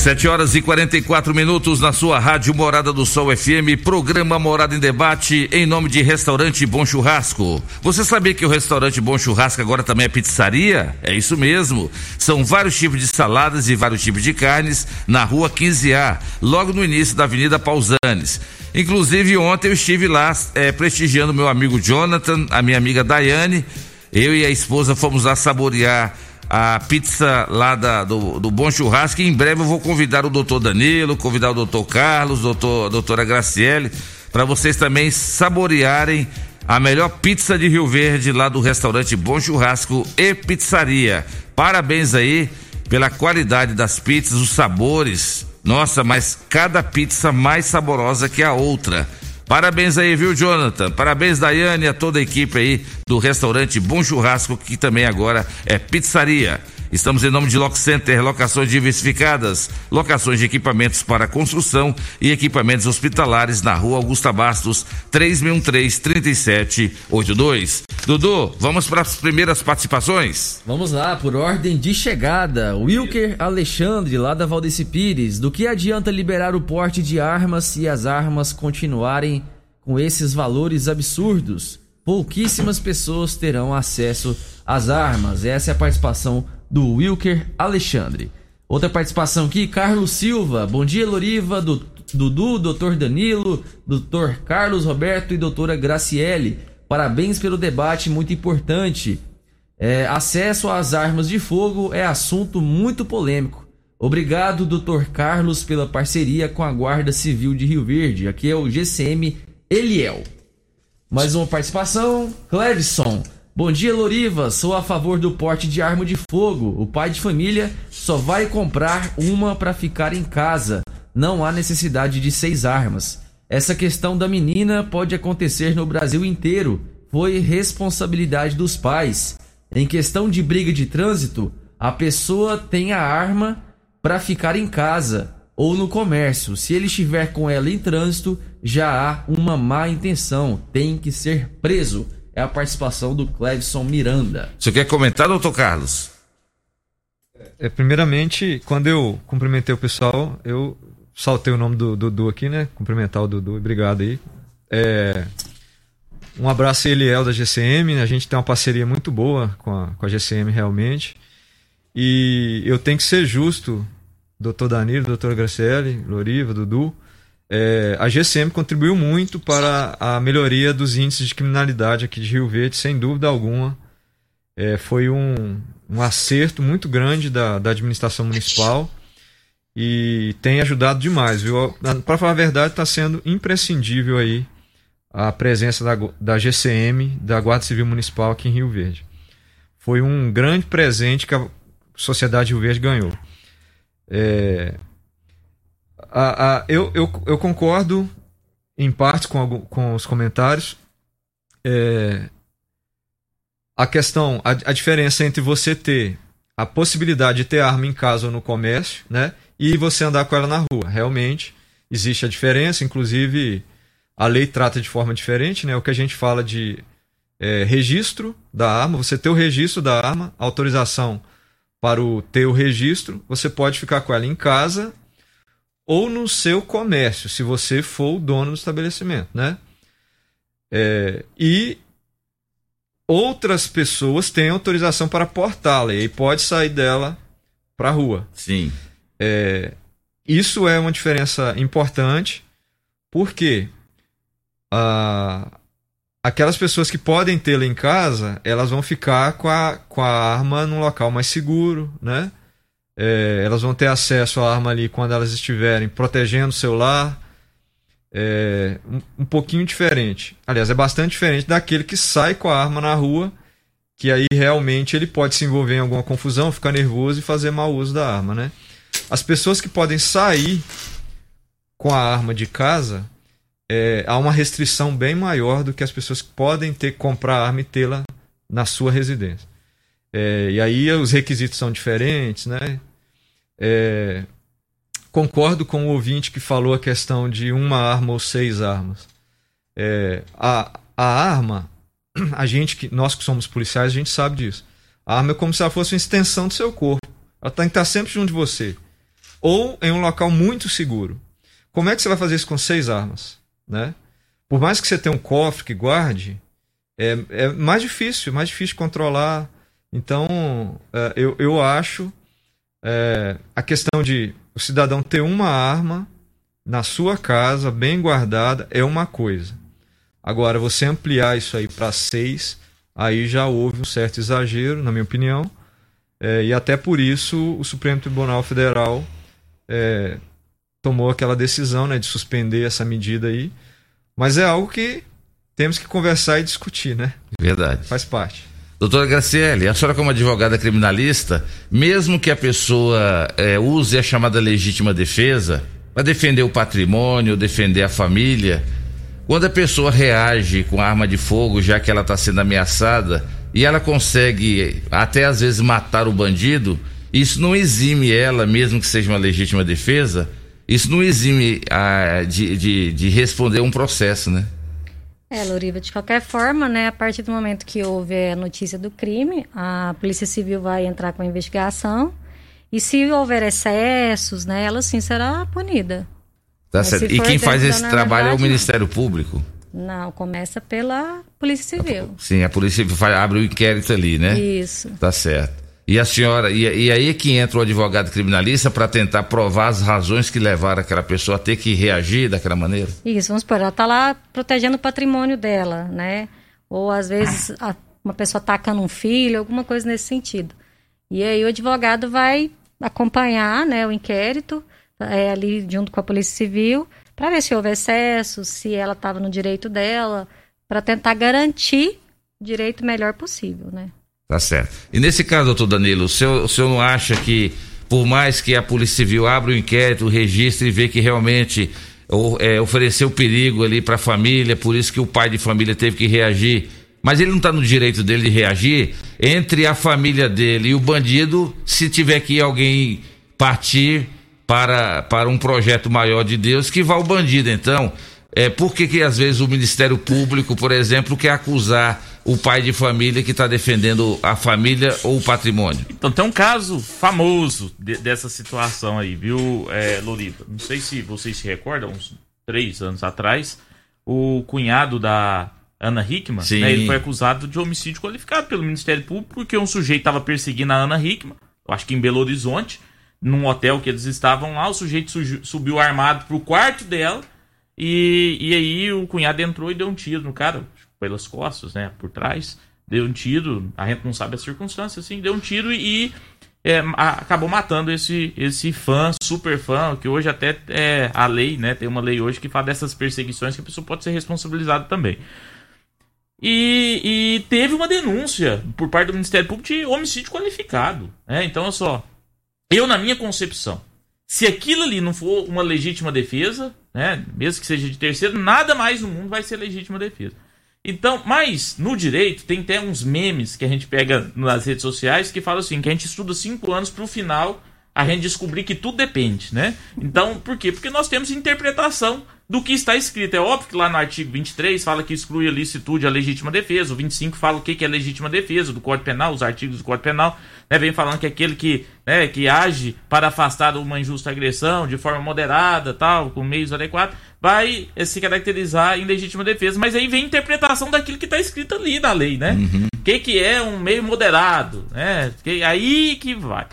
Speaker 5: 7 horas e 44 minutos na sua rádio Morada do Sol FM, programa Morada em Debate, em nome de Restaurante Bom Churrasco. Você sabia que o Restaurante Bom Churrasco agora também é pizzaria? É isso mesmo. São vários tipos de saladas e vários tipos de carnes na rua 15A, logo no início da Avenida Pausanes. Inclusive, ontem eu estive lá é, prestigiando meu amigo Jonathan, a minha amiga Daiane. Eu e a esposa fomos lá saborear a pizza lá da, do, do Bom Churrasco. E em breve eu vou convidar o doutor Danilo, convidar o doutor Carlos, doutor, doutora Graciele, para vocês também saborearem a melhor pizza de Rio Verde lá do restaurante Bom Churrasco e Pizzaria. Parabéns aí pela qualidade das pizzas, os sabores. Nossa, mas cada pizza mais saborosa que a outra. Parabéns aí, viu, Jonathan? Parabéns, Daiane, a toda a equipe aí do restaurante Bom Churrasco, que também agora é pizzaria. Estamos em nome de Lock Center, locações diversificadas, locações de equipamentos para construção e equipamentos hospitalares na rua Augusta Bastos, 3613-3782. Dudu, vamos para as primeiras participações?
Speaker 6: Vamos lá, por ordem de chegada. Wilker Alexandre, lá da Valdeci Pires. Do que adianta liberar o porte de armas se as armas continuarem com esses valores absurdos? Pouquíssimas pessoas terão acesso às armas. Essa é a participação do Wilker Alexandre. Outra participação aqui, Carlos Silva. Bom dia, Loriva, Dudu, doutor Danilo, doutor Carlos Roberto e doutora Graciele. Parabéns pelo debate muito importante. É, acesso às armas de fogo é assunto muito polêmico. Obrigado, doutor Carlos, pela parceria com a Guarda Civil de Rio Verde. Aqui é o GCM Eliel. Mais uma participação, Clevison. Bom dia, Loriva. Sou a favor do porte de arma de fogo. O pai de família só vai comprar uma para ficar em casa. Não há necessidade de seis armas. Essa questão da menina pode acontecer no Brasil inteiro. Foi responsabilidade dos pais. Em questão de briga de trânsito, a pessoa tem a arma para ficar em casa ou no comércio. Se ele estiver com ela em trânsito, já há uma má intenção. Tem que ser preso é a participação do Clevson Miranda.
Speaker 5: Você quer comentar, doutor Carlos?
Speaker 7: É, primeiramente, quando eu cumprimentei o pessoal, eu saltei o nome do Dudu aqui, né? Cumprimentar o Dudu, obrigado aí. É, um abraço a Eliel da GCM, né? a gente tem uma parceria muito boa com a, com a GCM realmente. E eu tenho que ser justo, doutor Danilo, doutor Graciele, Loriva, Dudu, é, a GCM contribuiu muito para a melhoria dos índices de criminalidade aqui de Rio Verde, sem dúvida alguma. É, foi um, um acerto muito grande da, da administração municipal e tem ajudado demais? Para falar a verdade, está sendo imprescindível aí a presença da, da GCM, da Guarda Civil Municipal aqui em Rio Verde. Foi um grande presente que a sociedade de Rio Verde ganhou. É, a, a, eu, eu, eu concordo em parte com, com os comentários. É, a questão, a, a diferença entre você ter a possibilidade de ter arma em casa ou no comércio, né? E você andar com ela na rua. Realmente existe a diferença, inclusive a lei trata de forma diferente, né? O que a gente fala de é, registro da arma, você ter o registro da arma, autorização para o ter o registro, você pode ficar com ela em casa ou no seu comércio, se você for o dono do estabelecimento, né? É, e outras pessoas têm autorização para portá-la e pode sair dela para a rua.
Speaker 5: Sim.
Speaker 7: É, isso é uma diferença importante, porque ah, aquelas pessoas que podem tê-la em casa, elas vão ficar com a, com a arma num local mais seguro, né? É, elas vão ter acesso à arma ali quando elas estiverem protegendo o celular. É, um, um, pouquinho diferente. Aliás, é bastante diferente daquele que sai com a arma na rua, que aí realmente ele pode se envolver em alguma confusão, ficar nervoso e fazer mau uso da arma, né? As pessoas que podem sair com a arma de casa, é, há uma restrição bem maior do que as pessoas que podem ter comprar a arma e tê-la na sua residência. É, e aí os requisitos são diferentes, né? É, concordo com o ouvinte que falou a questão de uma arma ou seis armas. É, a, a arma, a gente que nós que somos policiais, a gente sabe disso. A arma é como se ela fosse uma extensão do seu corpo. Ela tem que estar sempre junto de você. ou em um local muito seguro. Como é que você vai fazer isso com seis armas? Né? Por mais que você tenha um cofre que guarde, é, é mais difícil, mais difícil controlar. Então, é, eu, eu acho é, a questão de o cidadão ter uma arma na sua casa, bem guardada, é uma coisa. Agora, você ampliar isso aí para seis, aí já houve um certo exagero, na minha opinião. É, e até por isso o Supremo Tribunal Federal é, tomou aquela decisão né, de suspender essa medida aí. Mas é algo que temos que conversar e discutir, né?
Speaker 5: Verdade.
Speaker 7: Faz parte.
Speaker 5: Doutora Graciele, a senhora como advogada criminalista, mesmo que a pessoa é, use a chamada legítima defesa para defender o patrimônio, defender a família, quando a pessoa reage com arma de fogo, já que ela está sendo ameaçada, e ela consegue até às vezes matar o bandido, isso não exime ela, mesmo que seja uma legítima defesa, isso não exime a, de, de, de responder um processo, né?
Speaker 9: É, Loriva, de qualquer forma, né, a partir do momento que houver a notícia do crime, a Polícia Civil vai entrar com a investigação e se houver excessos, né, ela sim será punida.
Speaker 5: Tá certo. E quem faz esse trabalho é o Ministério
Speaker 9: não.
Speaker 5: Público?
Speaker 9: Não, começa pela Polícia Civil.
Speaker 5: Sim, a Polícia Civil abre o inquérito ali, né?
Speaker 9: Isso.
Speaker 5: Tá certo. E a senhora, e, e aí é que entra o advogado criminalista para tentar provar as razões que levaram aquela pessoa a ter que reagir daquela maneira?
Speaker 9: Isso, vamos supor, ela está lá protegendo o patrimônio dela, né? Ou às vezes a, uma pessoa atacando um filho, alguma coisa nesse sentido. E aí o advogado vai acompanhar né, o inquérito é, ali junto com a Polícia Civil para ver se houve excesso, se ela estava no direito dela, para tentar garantir o direito melhor possível, né?
Speaker 5: Tá certo. E nesse caso, doutor Danilo, o senhor, o senhor não acha que, por mais que a Polícia Civil abra o inquérito, registre e vê que realmente é, ofereceu perigo ali para a família, por isso que o pai de família teve que reagir, mas ele não está no direito dele de reagir entre a família dele e o bandido, se tiver que alguém partir para, para um projeto maior de Deus, que vá o bandido. Então, é, por que, que às vezes o Ministério Público, por exemplo, quer acusar o pai de família que está defendendo a família ou o patrimônio?
Speaker 8: Então tem um caso famoso de, dessa situação aí, viu, é, Loriva? Não sei se vocês se recordam, uns três anos atrás, o cunhado da Ana Hickman, né, ele foi acusado de homicídio qualificado pelo Ministério Público porque um sujeito estava perseguindo a Ana Hickman, eu acho que em Belo Horizonte, num hotel que eles estavam lá, o sujeito subiu armado pro quarto dela e, e aí o cunhado entrou e deu um tiro no cara, pelas costas, né? Por trás. Deu um tiro, a gente não sabe a circunstância, assim, deu um tiro e é, acabou matando esse, esse fã, super fã, que hoje até é a lei, né? Tem uma lei hoje que fala dessas perseguições que a pessoa pode ser responsabilizada também. E, e, teve uma denúncia por parte do Ministério Público de homicídio qualificado. Né? Então, olha só. Eu, na minha concepção, se aquilo ali não for uma legítima defesa, né, mesmo que seja de terceiro, nada mais no mundo vai ser legítima defesa. Então, mas no direito tem até uns memes que a gente pega nas redes sociais que falam assim, que a gente estuda cinco anos para o final a gente descobrir que tudo depende, né? Então, por quê? Porque nós temos interpretação do que está escrito. É óbvio que lá no artigo 23 fala que exclui a licitude a legítima defesa, o 25 fala o que é legítima defesa do Código Penal, os artigos do Código Penal, né, vem falando que aquele que, né, que age para afastar uma injusta agressão de forma moderada, tal, com meios adequados, vai eh, se caracterizar em legítima defesa. Mas aí vem a interpretação daquilo que está escrito ali na lei, né? O uhum. que, que é um meio moderado, né? Que, aí que vai.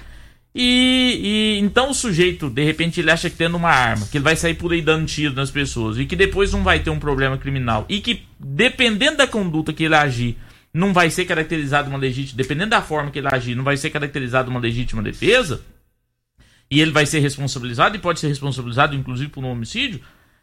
Speaker 8: E, e, então o sujeito, de repente, ele acha que tendo uma arma, que ele vai sair por aí dando tiro nas pessoas e que depois não vai ter um problema criminal e que, dependendo da conduta que ele agir, não vai ser caracterizado uma legítima, dependendo da forma que ele agir, não vai ser caracterizado uma legítima defesa, e ele vai ser responsabilizado e pode ser responsabilizado, inclusive, por um homicídio,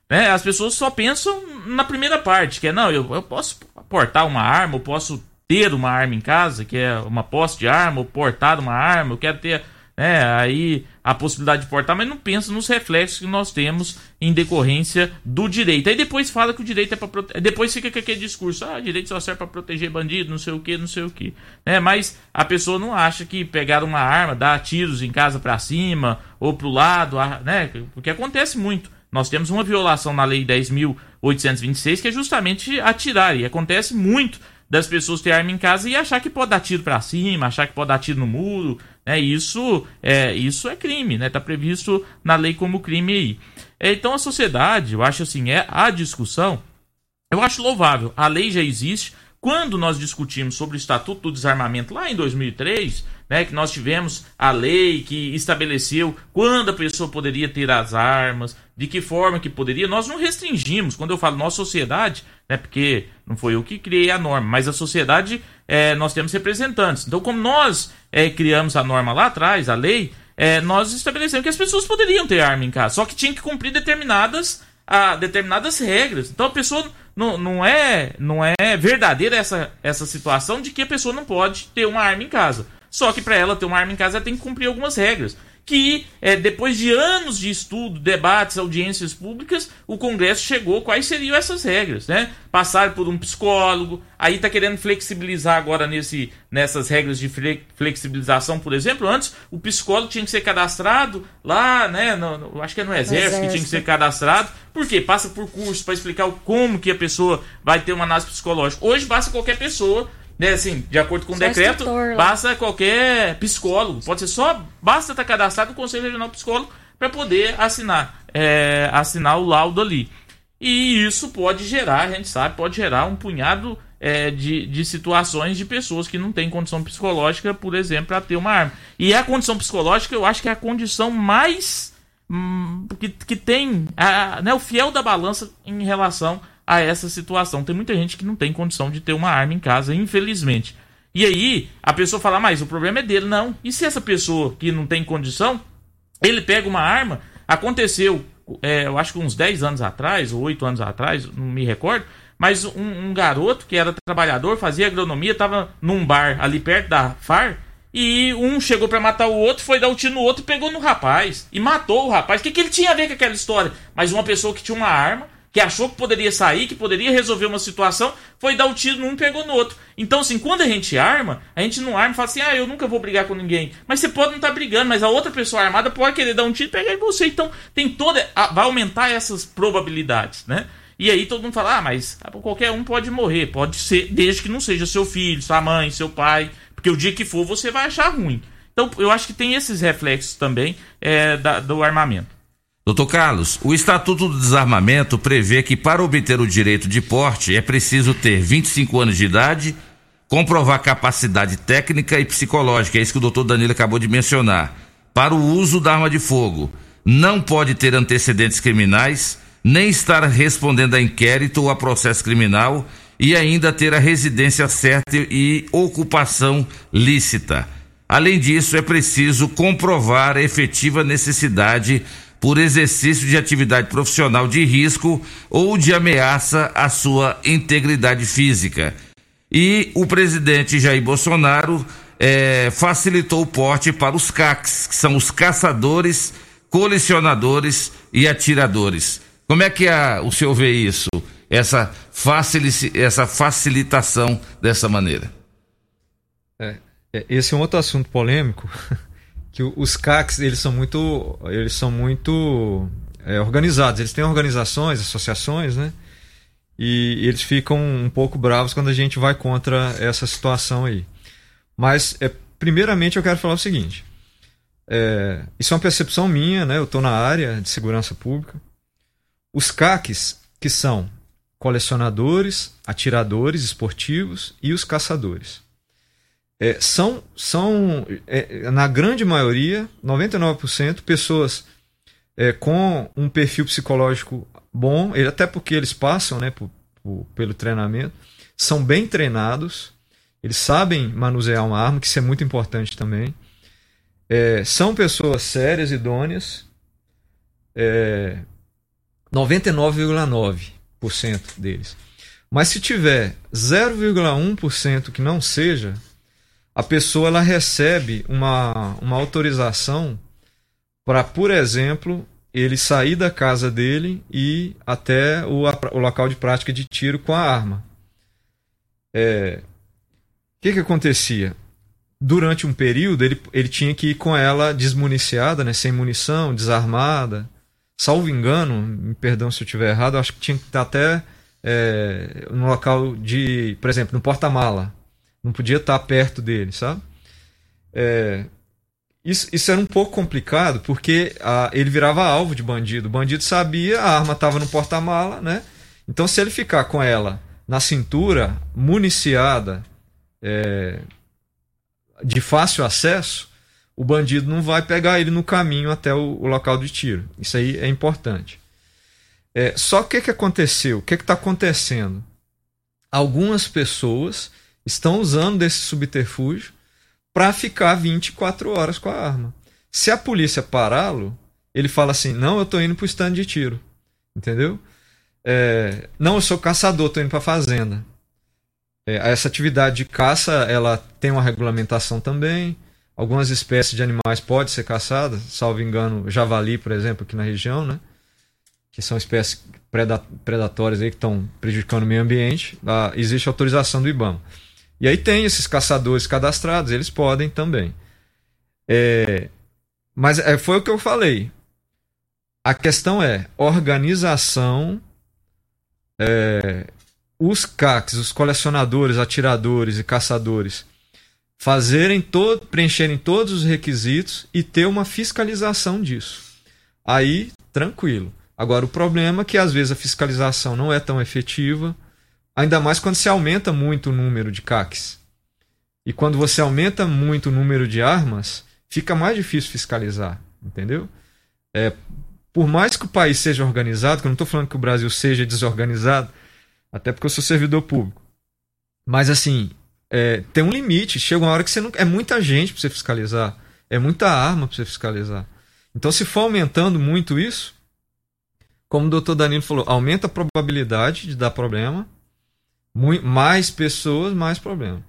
Speaker 8: né? As pessoas só pensam na primeira parte, que é, não, eu, eu posso portar uma arma, eu posso ter uma arma em casa, que é uma posse de arma, ou portar uma arma, eu quero ter né, aí a possibilidade de portar, mas não pensa nos reflexos que nós temos em decorrência do direito. Aí depois fala que o direito é para proteger. Depois fica com aquele discurso: ah, direito só serve para proteger bandido, não sei o que, não sei o que. Né? Mas a pessoa não acha que pegar uma arma, dar tiros em casa para cima ou para o lado, né? Porque acontece muito. Nós temos uma violação na Lei 10.826 que é justamente atirar, e acontece muito das pessoas ter arma em casa e achar que pode dar tiro para cima, achar que pode dar tiro no muro, Né? Isso, é, isso é crime, né? Está previsto na lei como crime aí. É, então a sociedade, eu acho assim, é a discussão, eu acho louvável. A lei já existe. Quando nós discutimos sobre o Estatuto do Desarmamento lá em 2003, né, que nós tivemos a lei que estabeleceu quando a pessoa poderia ter as armas, de que forma que poderia, nós não restringimos. Quando eu falo nossa sociedade, né, porque não foi eu que criei a norma, mas a sociedade, é, nós temos representantes. Então, como nós é, criamos a norma lá atrás, a lei, é, nós estabelecemos que as pessoas poderiam ter arma em casa, só que tinha que cumprir determinadas, a, determinadas regras. Então, a pessoa não, não, é, não é verdadeira essa, essa situação de que a pessoa não pode ter uma arma em casa. Só que para ela ter uma arma em casa, ela tem que cumprir algumas regras que é, depois de anos de estudo, debates, audiências públicas, o Congresso chegou quais seriam essas regras, né? Passar por um psicólogo, aí está querendo flexibilizar agora nesse, nessas regras de flexibilização, por exemplo. Antes o psicólogo tinha que ser cadastrado lá, né? No, no, acho que é no exército, exército, que tinha que ser cadastrado. Por quê? Passa por curso para explicar como que a pessoa vai ter uma análise psicológica. Hoje basta qualquer pessoa né, assim, de acordo com o decreto, basta qualquer psicólogo, pode ser só, basta estar cadastrado no Conselho Regional Psicólogo para poder assinar, é, assinar o laudo ali. E isso pode gerar, a gente sabe, pode gerar um punhado é, de, de situações de pessoas que não têm condição psicológica, por exemplo, para ter uma arma. E a condição psicológica, eu acho que é a condição mais. Hum, que, que tem a, né, o fiel da balança em relação a essa situação. Tem muita gente que não tem condição de ter uma arma em casa, infelizmente. E aí, a pessoa fala, mas o problema é dele. Não. E se essa pessoa que não tem condição, ele pega uma arma, aconteceu, é, eu acho que uns 10 anos atrás, ou 8 anos atrás, não me recordo, mas um, um garoto que era trabalhador, fazia agronomia, estava num bar ali perto da FAR, e um chegou para matar o outro, foi dar um tiro no outro pegou no rapaz. E matou o rapaz. O que, que ele tinha a ver com aquela história? Mas uma pessoa que tinha uma arma, que achou que poderia sair, que poderia resolver uma situação, foi dar o um tiro num e pegou no outro. Então, assim, quando a gente arma, a gente não arma e fala assim, ah, eu nunca vou brigar com ninguém. Mas você pode não estar tá brigando, mas a outra pessoa armada pode querer dar um tiro e pegar em você. Então, tem toda. Vai aumentar essas probabilidades, né? E aí todo mundo fala, ah, mas qualquer um pode morrer. Pode ser, desde que não seja seu filho, sua mãe, seu pai. Porque o dia que for, você vai achar ruim. Então, eu acho que tem esses reflexos também é, da, do armamento.
Speaker 5: Doutor Carlos, o Estatuto do Desarmamento prevê que para obter o direito de porte é preciso ter 25 anos de idade, comprovar capacidade técnica e psicológica, é isso que o doutor Danilo acabou de mencionar, para o uso da arma de fogo. Não pode ter antecedentes criminais, nem estar respondendo a inquérito ou a processo criminal e ainda ter a residência certa e ocupação lícita. Além disso, é preciso comprovar a efetiva necessidade por exercício de atividade profissional de risco ou de ameaça à sua integridade física. E o presidente Jair Bolsonaro é, facilitou o porte para os CACs, que são os caçadores, colecionadores e atiradores. Como é que a, o senhor vê isso? Essa, essa facilitação dessa maneira?
Speaker 7: É, é, esse é um outro assunto polêmico que os CACs eles são muito eles são muito é, organizados. Eles têm organizações associações né? E eles ficam um pouco bravos quando a gente vai contra essa situação aí. Mas é, primeiramente eu quero falar o seguinte. É, isso é uma percepção minha né? Eu estou na área de segurança pública. Os CACs que são colecionadores atiradores esportivos e os caçadores é, são, são é, na grande maioria, 99%, pessoas é, com um perfil psicológico bom, até porque eles passam né, por, por, pelo treinamento, são bem treinados, eles sabem manusear uma arma, que isso é muito importante também. É, são pessoas sérias, idôneas, é, 99,9% deles. Mas se tiver 0,1% que não seja, a pessoa ela recebe uma, uma autorização para, por exemplo, ele sair da casa dele e até o, o local de prática de tiro com a arma. É, o que, que acontecia? Durante um período, ele, ele tinha que ir com ela desmuniciada, né, sem munição, desarmada. Salvo engano, me perdão se eu estiver errado, acho que tinha que estar até é, no local de, por exemplo, no porta-mala não podia estar perto dele, sabe? É, Isso, isso era um pouco complicado porque ah, ele virava alvo de bandido. O bandido sabia, a arma estava no porta-mala, né? Então, se ele ficar com ela na cintura, municiada, é, de fácil acesso, o bandido não vai pegar ele no caminho até o, o local de tiro. Isso aí é importante. É, só que o que aconteceu? O que está acontecendo? Algumas pessoas estão usando desse subterfúgio para ficar 24 horas com a arma. Se a polícia pará-lo, ele fala assim: não, eu estou indo para o stand de tiro. Entendeu? É, não, eu sou caçador, estou indo para a fazenda. É, essa atividade de caça ela tem uma regulamentação também. Algumas espécies de animais podem ser caçadas, salvo engano, javali, por exemplo, aqui na região, né? que são espécies predatórias aí que estão prejudicando o meio ambiente. Ah, existe autorização do IBAMA. E aí tem esses caçadores cadastrados, eles podem também. É, mas é, foi o que eu falei. A questão é organização. É, os CACs, os colecionadores, atiradores e caçadores, fazerem todo, preencherem todos os requisitos e ter uma fiscalização disso. Aí, tranquilo. Agora, o problema é que às vezes a fiscalização não é tão efetiva, ainda mais quando se aumenta muito o número de CACs. E quando você aumenta muito o número de armas, fica mais difícil fiscalizar, entendeu? É, por mais que o país seja organizado, que eu não estou falando que o Brasil seja desorganizado, até porque eu sou servidor público. Mas assim, é, tem um limite. Chega uma hora que você não. É muita gente para você fiscalizar. É muita arma para você fiscalizar. Então, se for aumentando muito isso, como o doutor Danilo falou, aumenta a probabilidade de dar problema. Mais pessoas, mais problema.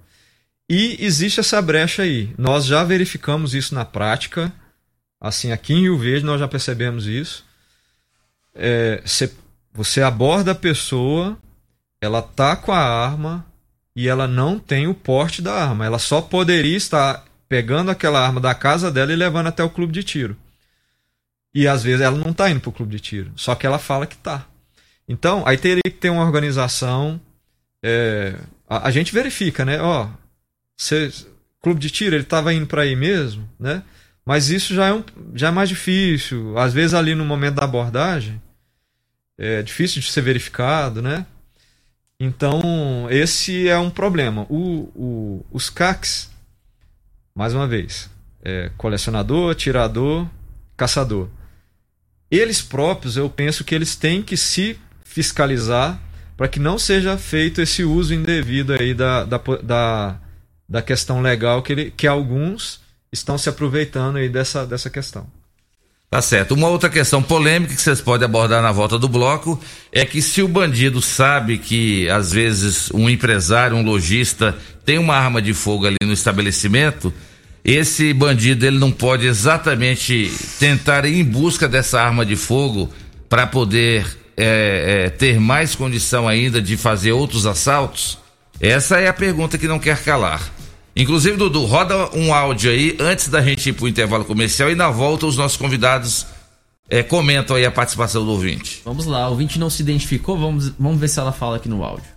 Speaker 7: E existe essa brecha aí. Nós já verificamos isso na prática. Assim, aqui em Rio Verde nós já percebemos isso. É, você, você aborda a pessoa, ela tá com a arma e ela não tem o porte da arma. Ela só poderia estar pegando aquela arma da casa dela e levando até o clube de tiro. E às vezes ela não está indo para o clube de tiro, só que ela fala que está. Então, aí teria que ter uma organização. É, a, a, gente verifica, né? Ó, cê, clube de tiro, ele estava indo para aí mesmo, né? Mas isso já é, um, já é mais difícil. Às vezes ali no momento da abordagem é difícil de ser verificado, né? Então, esse é um problema. O, o, os CACs, mais uma vez, é colecionador, atirador, caçador eles próprios, eu penso que eles têm que se fiscalizar para que não seja feito esse uso indevido aí da, da, da, da questão legal que, ele, que alguns estão se aproveitando aí dessa, dessa questão.
Speaker 5: Tá certo. Uma outra questão polêmica que vocês podem abordar na volta do bloco é que se o bandido sabe que às vezes um empresário, um lojista tem uma arma de fogo ali no estabelecimento, esse bandido ele não pode exatamente tentar ir em busca dessa arma de fogo para poder é, é, ter mais condição ainda de fazer outros assaltos? Essa é a pergunta que não quer calar. Inclusive, Dudu, roda um áudio aí antes da gente ir para o intervalo comercial e na volta os nossos convidados é, comentam aí a participação do ouvinte.
Speaker 6: Vamos lá, o ouvinte não se identificou, vamos, vamos ver se ela fala aqui no áudio.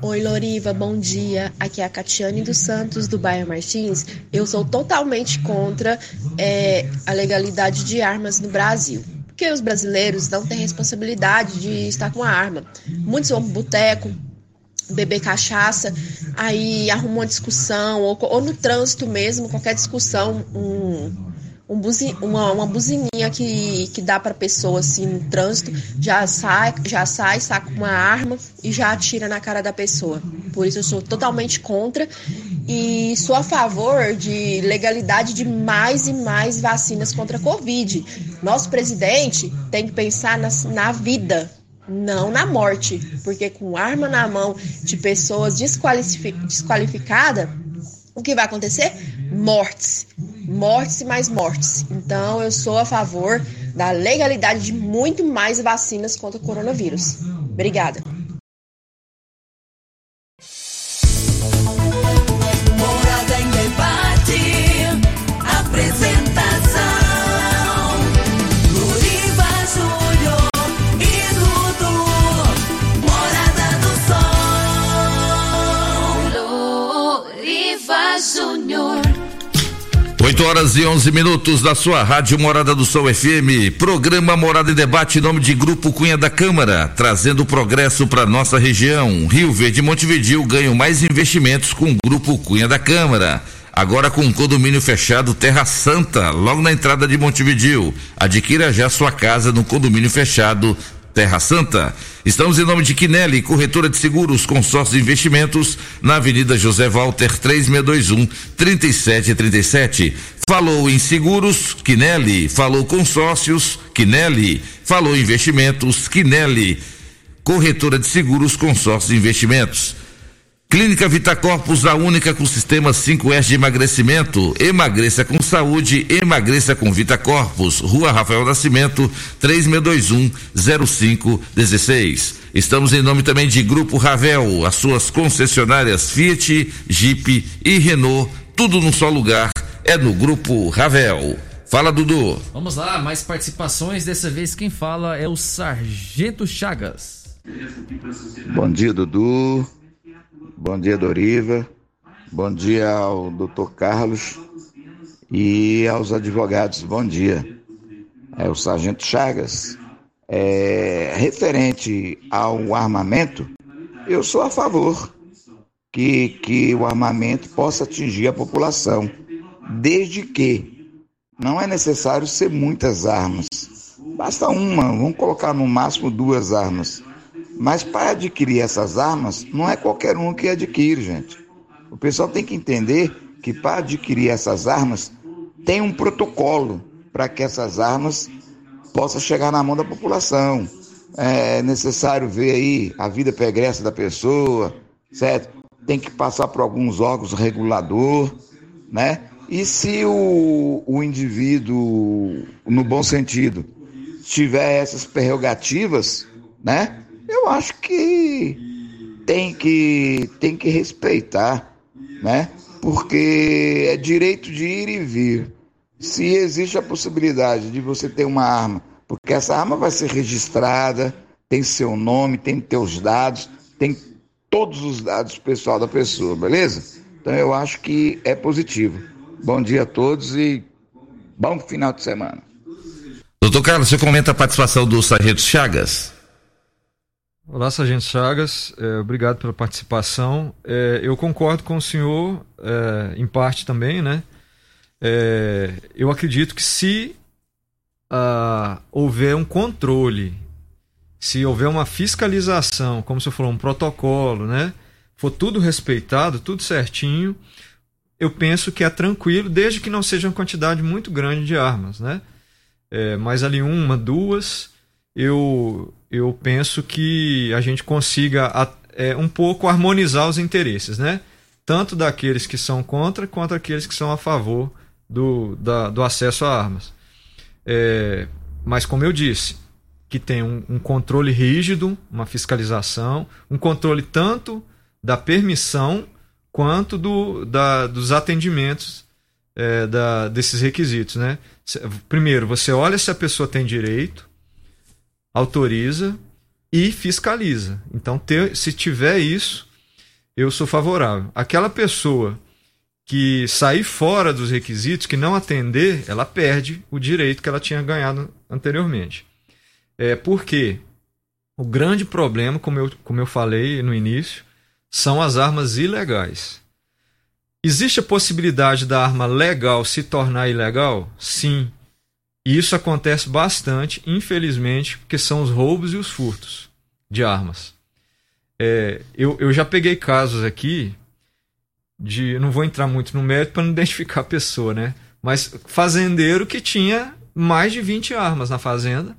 Speaker 10: Oi, Loriva, bom dia. Aqui é a Catiane dos Santos, do bairro Martins. Eu sou totalmente contra é, a legalidade de armas no Brasil. Porque os brasileiros não têm responsabilidade de estar com a arma. Muitos vão pro boteco, beber cachaça, aí arrumam uma discussão, ou, ou no trânsito mesmo, qualquer discussão, um, um buzin, uma, uma buzininha que, que dá para pessoa assim no trânsito, já sai, já sai, saca uma arma e já atira na cara da pessoa. Por isso eu sou totalmente contra e sou a favor de legalidade de mais e mais vacinas contra a Covid. Nosso presidente tem que pensar na, na vida, não na morte, porque com arma na mão de pessoas desqualificadas, o que vai acontecer? Mortes mortes e mais mortes. Então, eu sou a favor da legalidade de muito mais vacinas contra o coronavírus. Obrigada.
Speaker 5: 8 horas e 11 minutos da sua Rádio Morada do Sol FM. Programa Morada em Debate em nome de Grupo Cunha da Câmara, trazendo progresso para nossa região. Rio Verde e Montevidil ganham mais investimentos com o Grupo Cunha da Câmara. Agora com o condomínio fechado Terra Santa, logo na entrada de Montevidil. Adquira já sua casa no condomínio fechado Terra Santa. Estamos em nome de Quinelli, corretora de seguros, consórcio de investimentos, na Avenida José Walter 3621 3737. Falou em seguros, Quinelli. Falou consórcios, Quinelli. Falou investimentos, Quinelli. Corretora de seguros, consórcio de investimentos. Clínica Vita Corpus, a única com sistema 5S de emagrecimento. Emagreça com saúde, emagreça com Vita Corpus. Rua Rafael Nascimento, 3621-0516. Estamos em nome também de Grupo Ravel, as suas concessionárias Fiat, Jeep e Renault, tudo num só lugar, é no Grupo Ravel. Fala, Dudu.
Speaker 6: Vamos lá, mais participações. Dessa vez quem fala é o Sargento Chagas.
Speaker 11: Bom dia, Dudu. Bom dia, Doriva. Bom dia ao doutor Carlos e aos advogados. Bom dia. É o Sargento Chagas. É, referente ao armamento, eu sou a favor que, que o armamento possa atingir a população, desde que não é necessário ser muitas armas. Basta uma, vamos colocar no máximo duas armas. Mas para adquirir essas armas, não é qualquer um que adquire, gente. O pessoal tem que entender que para adquirir essas armas, tem um protocolo para que essas armas possam chegar na mão da população. É necessário ver aí a vida pregressa da pessoa, certo? Tem que passar por alguns órgãos regulador, né? E se o, o indivíduo, no bom sentido, tiver essas prerrogativas, né? Eu acho que tem que, tem que respeitar, né? Porque é direito de ir e vir. Se existe a possibilidade de você ter uma arma, porque essa arma vai ser registrada, tem seu nome, tem teus dados, tem todos os dados pessoal da pessoa, beleza? Então eu acho que é positivo. Bom dia a todos e bom final de semana.
Speaker 5: Doutor Carlos, você comenta a participação do Sargento Chagas?
Speaker 7: Olá, Sargento Chagas, é, obrigado pela participação. É, eu concordo com o senhor, é, em parte também, né? É, eu acredito que se ah, houver um controle, se houver uma fiscalização, como você falou, um protocolo, né? For tudo respeitado, tudo certinho, eu penso que é tranquilo, desde que não seja uma quantidade muito grande de armas, né? É, mas ali uma, duas, eu eu penso que a gente consiga é, um pouco harmonizar os interesses, né? Tanto daqueles que são contra quanto aqueles que são a favor do, da, do acesso a armas. É, mas, como eu disse, que tem um, um, controle rígido, uma fiscalização, um controle tanto da permissão quanto do, da, dos atendimentos é, da, desses requisitos. Né? Primeiro, você olha se a pessoa tem direito, autoriza e fiscaliza. Então, ter, se tiver isso, eu sou favorável. Aquela pessoa que sair fora dos requisitos, que não atender, ela perde o direito que ela tinha ganhado anteriormente. É porque o grande problema, como eu, como eu falei no início, são as armas ilegais. Existe a possibilidade da arma legal se tornar ilegal? Sim. E isso acontece bastante, infelizmente, porque são os roubos e os furtos de armas. É, eu, eu já peguei casos aqui de. Não vou entrar muito no mérito para não identificar a pessoa, né? Mas fazendeiro que tinha mais de 20 armas na fazenda.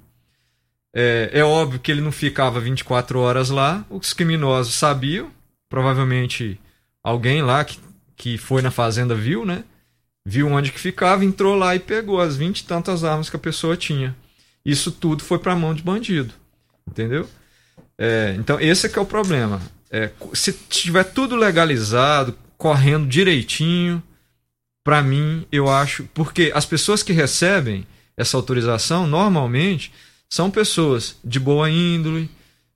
Speaker 7: É, é óbvio que ele não ficava 24 horas lá. Os criminosos sabiam. Provavelmente alguém lá que, que foi na fazenda viu, né? Viu onde que ficava, entrou lá e pegou as vinte e tantas armas que a pessoa tinha. Isso tudo foi para mão de bandido, entendeu? É, então esse é que é o problema. É, se tiver tudo legalizado, correndo direitinho, para mim eu acho, porque as pessoas que recebem essa autorização normalmente são pessoas de boa índole,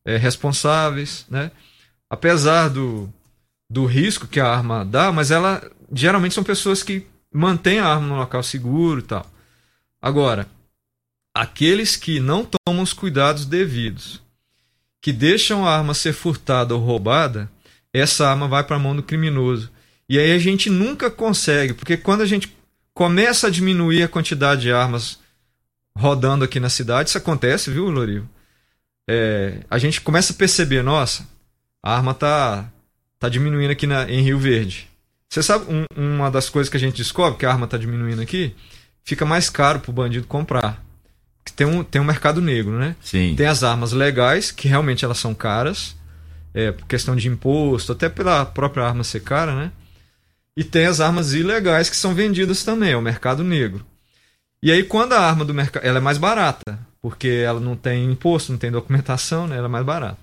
Speaker 7: é, responsáveis, né? Apesar do, do risco que a arma dá, mas ela geralmente são pessoas que mantém a arma no local seguro e tal. Agora, aqueles que não tomam os cuidados devidos, que deixam a arma ser furtada ou roubada, essa arma vai para a mão do criminoso. E aí a gente nunca consegue, porque quando a gente começa a diminuir a quantidade de armas rodando aqui na cidade, isso acontece, viu, Lorivo? É, a gente começa a perceber, nossa, a arma tá, tá diminuindo aqui na, em Rio Verde. Você sabe um- uma das coisas que a gente descobre que a arma tá diminuindo aqui? Fica mais caro pro bandido comprar. Tem um, tem um mercado negro, né?
Speaker 5: Sim.
Speaker 7: Tem as armas legais, que realmente elas são caras, é, por questão de imposto, até pela própria arma ser cara, né? E tem as armas ilegais que são vendidas também, é o mercado negro. E aí, quando a arma do mercado. Ela é mais barata, porque ela não tem imposto, não tem documentação, né? Ela é mais barata.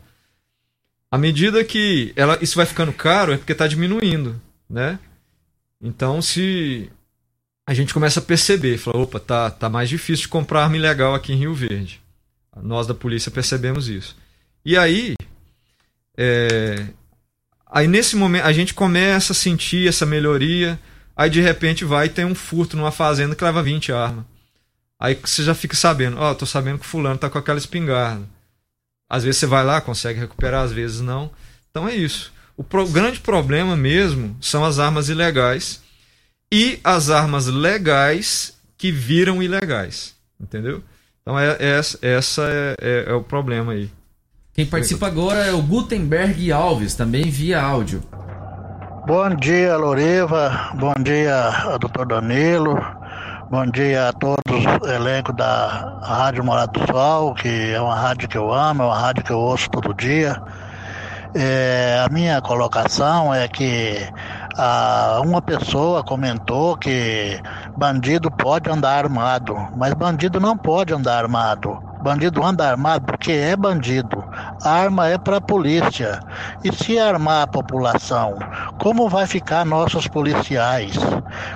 Speaker 7: À medida que ela, isso vai ficando caro, é porque está diminuindo, né? Então, se a gente começa a perceber, fala, opa, tá, tá mais difícil de comprar arma ilegal aqui em Rio Verde. Nós da polícia percebemos isso. E aí, é, aí nesse momento a gente começa a sentir essa melhoria, aí de repente vai e tem um furto numa fazenda que leva 20 armas. Aí você já fica sabendo, ó, tô sabendo que fulano tá com aquela espingarda. Às vezes você vai lá, consegue recuperar, às vezes não. Então é isso. O pro- grande problema mesmo são as armas ilegais e as armas legais que viram ilegais. Entendeu? Então é, é essa, é, é- é o problema aí.
Speaker 6: Quem participa agora é o Gutenberg Alves, também via áudio.
Speaker 12: Bom dia, Loriva. Bom dia, doutor Danilo. Bom dia a todos, o elenco da Rádio Morada do Sol, que é uma rádio que eu amo, é uma rádio que eu ouço todo dia. É, a minha colocação é que ah, uma pessoa comentou que bandido pode andar armado, mas bandido não pode andar armado. Bandido anda armado porque é bandido. A arma é para a polícia. E se armar a população, como vai ficar nossos policiais?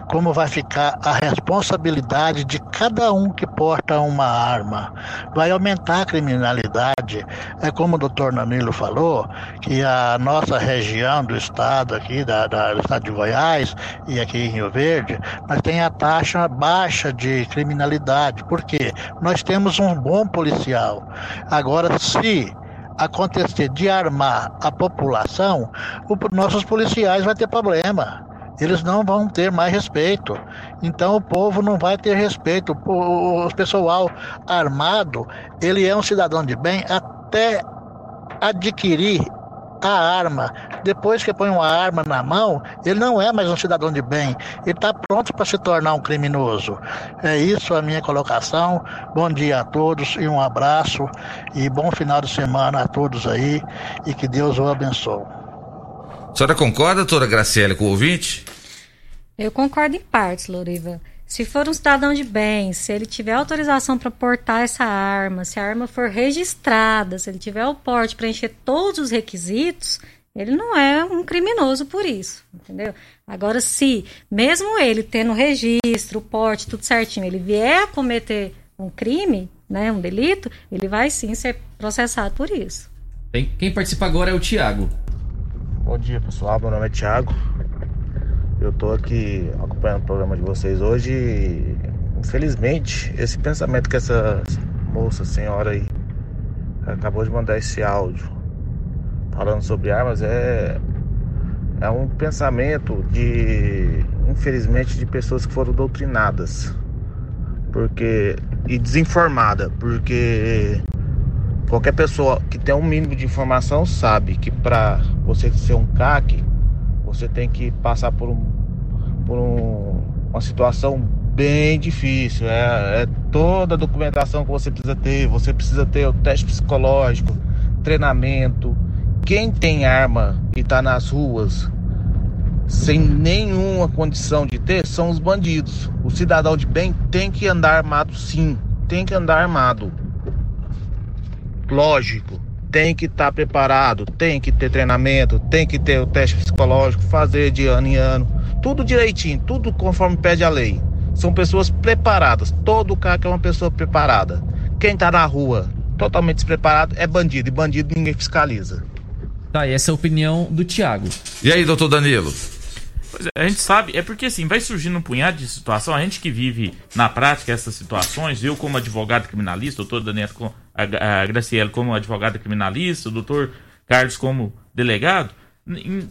Speaker 12: Como vai ficar a responsabilidade de cada um que porta uma arma? Vai aumentar a criminalidade. É como o doutor Nanilo falou, que a nossa região do estado aqui, da, da- do estado de Goiás e aqui em Rio Verde, nós tem a taxa baixa de criminalidade. Por quê? Nós temos um bom policial. Agora, se acontecer de armar a população, o- nossos policiais vão ter problema. Eles não vão ter mais respeito. Então o povo não vai ter respeito. O, o pessoal armado, ele é um cidadão de bem até adquirir a arma. Depois que põe uma arma na mão, ele não é mais um cidadão de bem. Ele está pronto para se tornar um criminoso. É isso a minha colocação. Bom dia a todos e um abraço e bom final de semana a todos aí e que Deus o abençoe.
Speaker 5: A senhora concorda, doutora Graciele, com o ouvinte?
Speaker 9: Eu concordo em partes, Loriva. Se for um cidadão de bem, se ele tiver autorização para portar essa arma, se a arma for registrada, se ele tiver o porte para encher todos os requisitos, ele não é um criminoso por isso, entendeu? Agora, se mesmo ele tendo o registro, o porte, tudo certinho, ele vier a cometer um crime, né, um delito, ele vai sim ser processado por isso.
Speaker 6: Quem, quem participa agora é o Thiago.
Speaker 13: Bom dia pessoal, meu nome é Thiago. Eu tô aqui acompanhando o programa de vocês hoje infelizmente esse pensamento que essa moça, senhora aí, acabou de mandar esse áudio falando sobre armas é é um pensamento de infelizmente de pessoas que foram doutrinadas porque e desinformada porque qualquer pessoa que tem um mínimo de informação sabe que para você ser um CAC você tem que passar por, um, por um- uma situação bem difícil. É, é toda a documentação que você precisa ter. Você precisa ter o teste psicológico, treinamento. Quem tem arma e está nas ruas sem nenhuma condição de ter são os bandidos. O cidadão de bem tem que andar armado, sim. Tem que andar armado. Lógico, tem que estar preparado, tem que ter treinamento, tem que ter o teste psicológico, fazer de ano em ano, tudo direitinho, tudo conforme pede a lei. São pessoas preparadas, todo cara que é uma pessoa preparada. Quem tá na rua totalmente despreparado é bandido, e bandido ninguém fiscaliza.
Speaker 6: Tá, e essa é a opinião do Thiago.
Speaker 5: E aí, doutor Danilo?
Speaker 8: É, a gente sabe, é porque assim, vai surgindo um punhado de situação, a gente que vive na prática essas situações, eu como advogado criminalista, doutor Daniel, a, a Graciela como advogada criminalista, o doutor Carlos como delegado, em-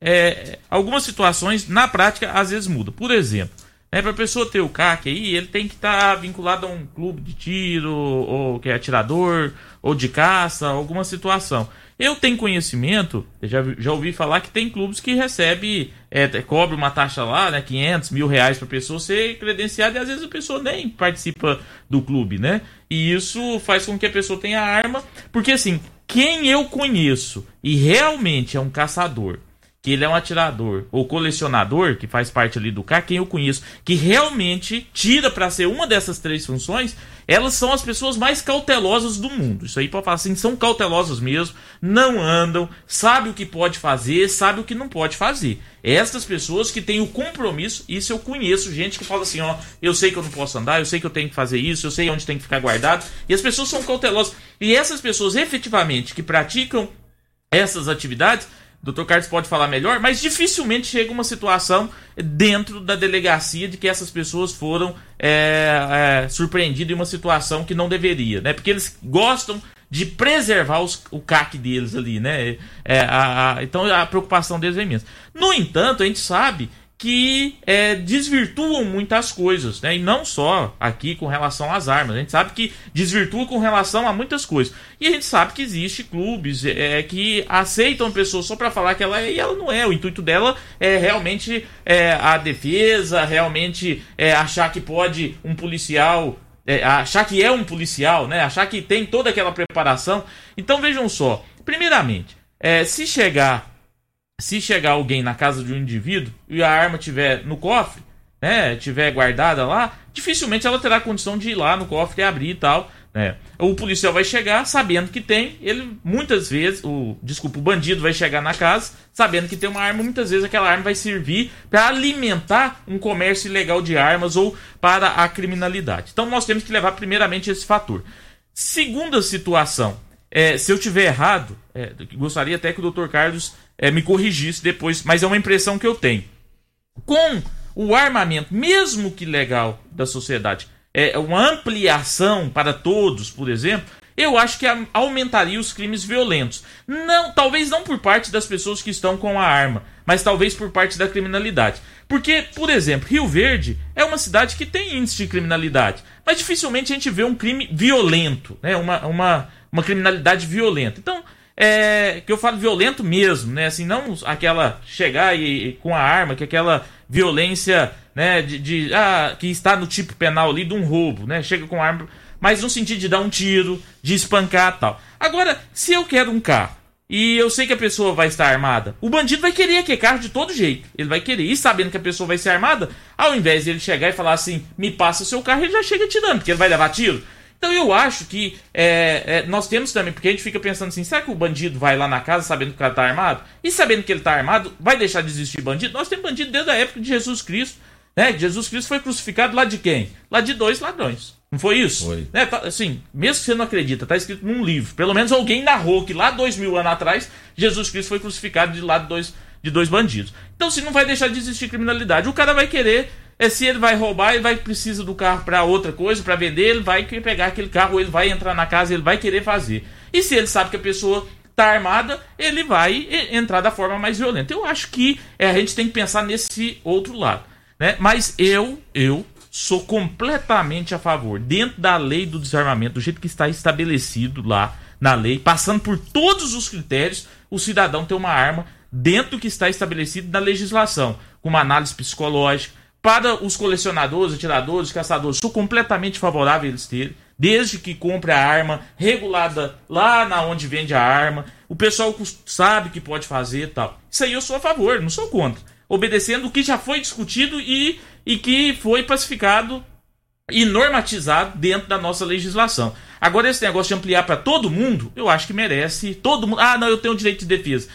Speaker 8: é, algumas situações na prática às vezes muda. Por exemplo, né, para a pessoa ter o CAC aí, ele tem que estar vinculado a um clube de tiro, ou que é atirador, ou de caça, alguma situação. Eu tenho conhecimento, já, já ouvi falar que tem clubes que recebe, é, cobre uma taxa lá, né, 500 mil reais para pessoa ser credenciada e às vezes a pessoa nem participa do clube, né? E isso faz com que a pessoa tenha arma, porque assim, quem eu conheço e realmente é um caçador, que ele é um atirador ou colecionador, que faz parte ali do CAR, quem eu conheço, que realmente tira para ser uma dessas três funções, elas são as pessoas mais cautelosas do mundo. Isso aí pode falar assim, são cautelosas mesmo, não andam, sabe o que pode fazer, sabe o que não pode fazer. Essas pessoas que têm o compromisso, isso eu conheço gente que fala assim, ó, eu sei que eu não posso andar, eu sei que eu tenho que fazer isso, eu sei onde tem que ficar guardado, e as pessoas são cautelosas. E essas pessoas efetivamente que praticam essas atividades, Dr. Carlos pode falar melhor, mas dificilmente chega uma situação dentro da delegacia de que essas pessoas foram é, é, surpreendidas em uma situação que não deveria, né? Porque eles gostam de preservar os- o CAC deles ali, né? É, a- a- então a preocupação deles é imensa. No entanto, a gente sabe que é, desvirtuam muitas coisas, né? E não só aqui com relação às armas. A gente sabe que desvirtua com relação a muitas coisas. E a gente sabe que existe clubes é, que aceitam a pessoa só para falar que ela é e ela não é. O intuito dela é realmente é, a defesa, realmente é, achar que pode um policial é, achar que é um policial, né? Achar que tem toda aquela preparação. Então vejam só. Primeiramente, é, se chegar se chegar alguém na casa de um indivíduo e a arma tiver no cofre, né, tiver guardada lá, dificilmente ela terá condição de ir lá no cofre e abrir e tal, né? O policial vai chegar sabendo que tem, ele muitas vezes, o desculpa, o bandido vai chegar na casa sabendo que tem uma arma, muitas vezes aquela arma vai servir para alimentar um comércio ilegal de armas ou para a criminalidade. Então nós temos que levar primeiramente esse fator. Segunda situação, é, se eu tiver errado, é, gostaria até que o Dr. Carlos é, me corrigisse depois, mas é uma impressão que eu tenho. Com o armamento, mesmo que legal, da sociedade, é uma ampliação para todos, por exemplo, eu acho que aumentaria os crimes violentos. Não, talvez não por parte das pessoas que estão com a arma, mas talvez por parte da criminalidade. Porque, por exemplo, Rio Verde é uma cidade que tem índice de criminalidade, mas dificilmente a gente vê um crime violento, né? Uma, uma, uma criminalidade violenta. Então, é, que eu falo violento mesmo, né? Assim, não aquela chegar e, e com a arma, que aquela violência, né? De, de- ah, que está no tipo penal ali de um roubo, né? Chega com a arma, mas no sentido de dar um tiro, de espancar tal. Agora, se eu quero um carro e eu sei que a pessoa vai estar armada, o bandido vai querer aquele carro de todo jeito. Ele vai querer. E sabendo que a pessoa vai ser armada, ao invés de ele chegar e falar assim, me passa o seu carro, ele já chega tirando, porque ele vai levar tiro. Então eu acho que é, é, nós temos também, porque a gente fica pensando assim, será que o bandido vai lá na casa sabendo que o cara tá armado? E sabendo que ele tá armado, vai deixar de existir bandido? Nós temos bandido desde a época de Jesus Cristo. Né? Jesus Cristo foi crucificado lá de quem? Lá de dois ladrões. Não foi isso? Foi. Né? tá- assim, mesmo que você não acredita, tá escrito num livro. Pelo menos alguém narrou que lá dois mil anos atrás, Jesus Cristo foi crucificado de lado de dois, de dois bandidos. Então, se não vai deixar de existir criminalidade, o cara vai querer. É, se ele vai roubar, ele vai precisa do carro para outra coisa, para vender, ele vai pegar aquele carro, ele vai entrar na casa, ele vai querer fazer. E se ele sabe que a pessoa tá armada, ele vai entrar da forma mais violenta. Eu acho que é, a gente tem que pensar nesse outro lado, né? Mas eu, eu sou completamente a favor, dentro da lei do desarmamento, do jeito que está estabelecido lá na lei, passando por todos os critérios, o cidadão ter uma arma dentro do que está estabelecido na legislação, com uma análise psicológica. Para os colecionadores, atiradores, caçadores, sou completamente favorável a eles terem, desde que compre a arma regulada lá na onde vende a arma. O pessoal sabe que pode fazer e tal. Isso aí eu sou a favor, não sou contra. Obedecendo o que já foi discutido e, e que foi pacificado e normatizado dentro da nossa legislação. Agora, esse negócio de ampliar para todo mundo, eu acho que merece. Todo mundo. Ah, não, eu tenho direito de defesa.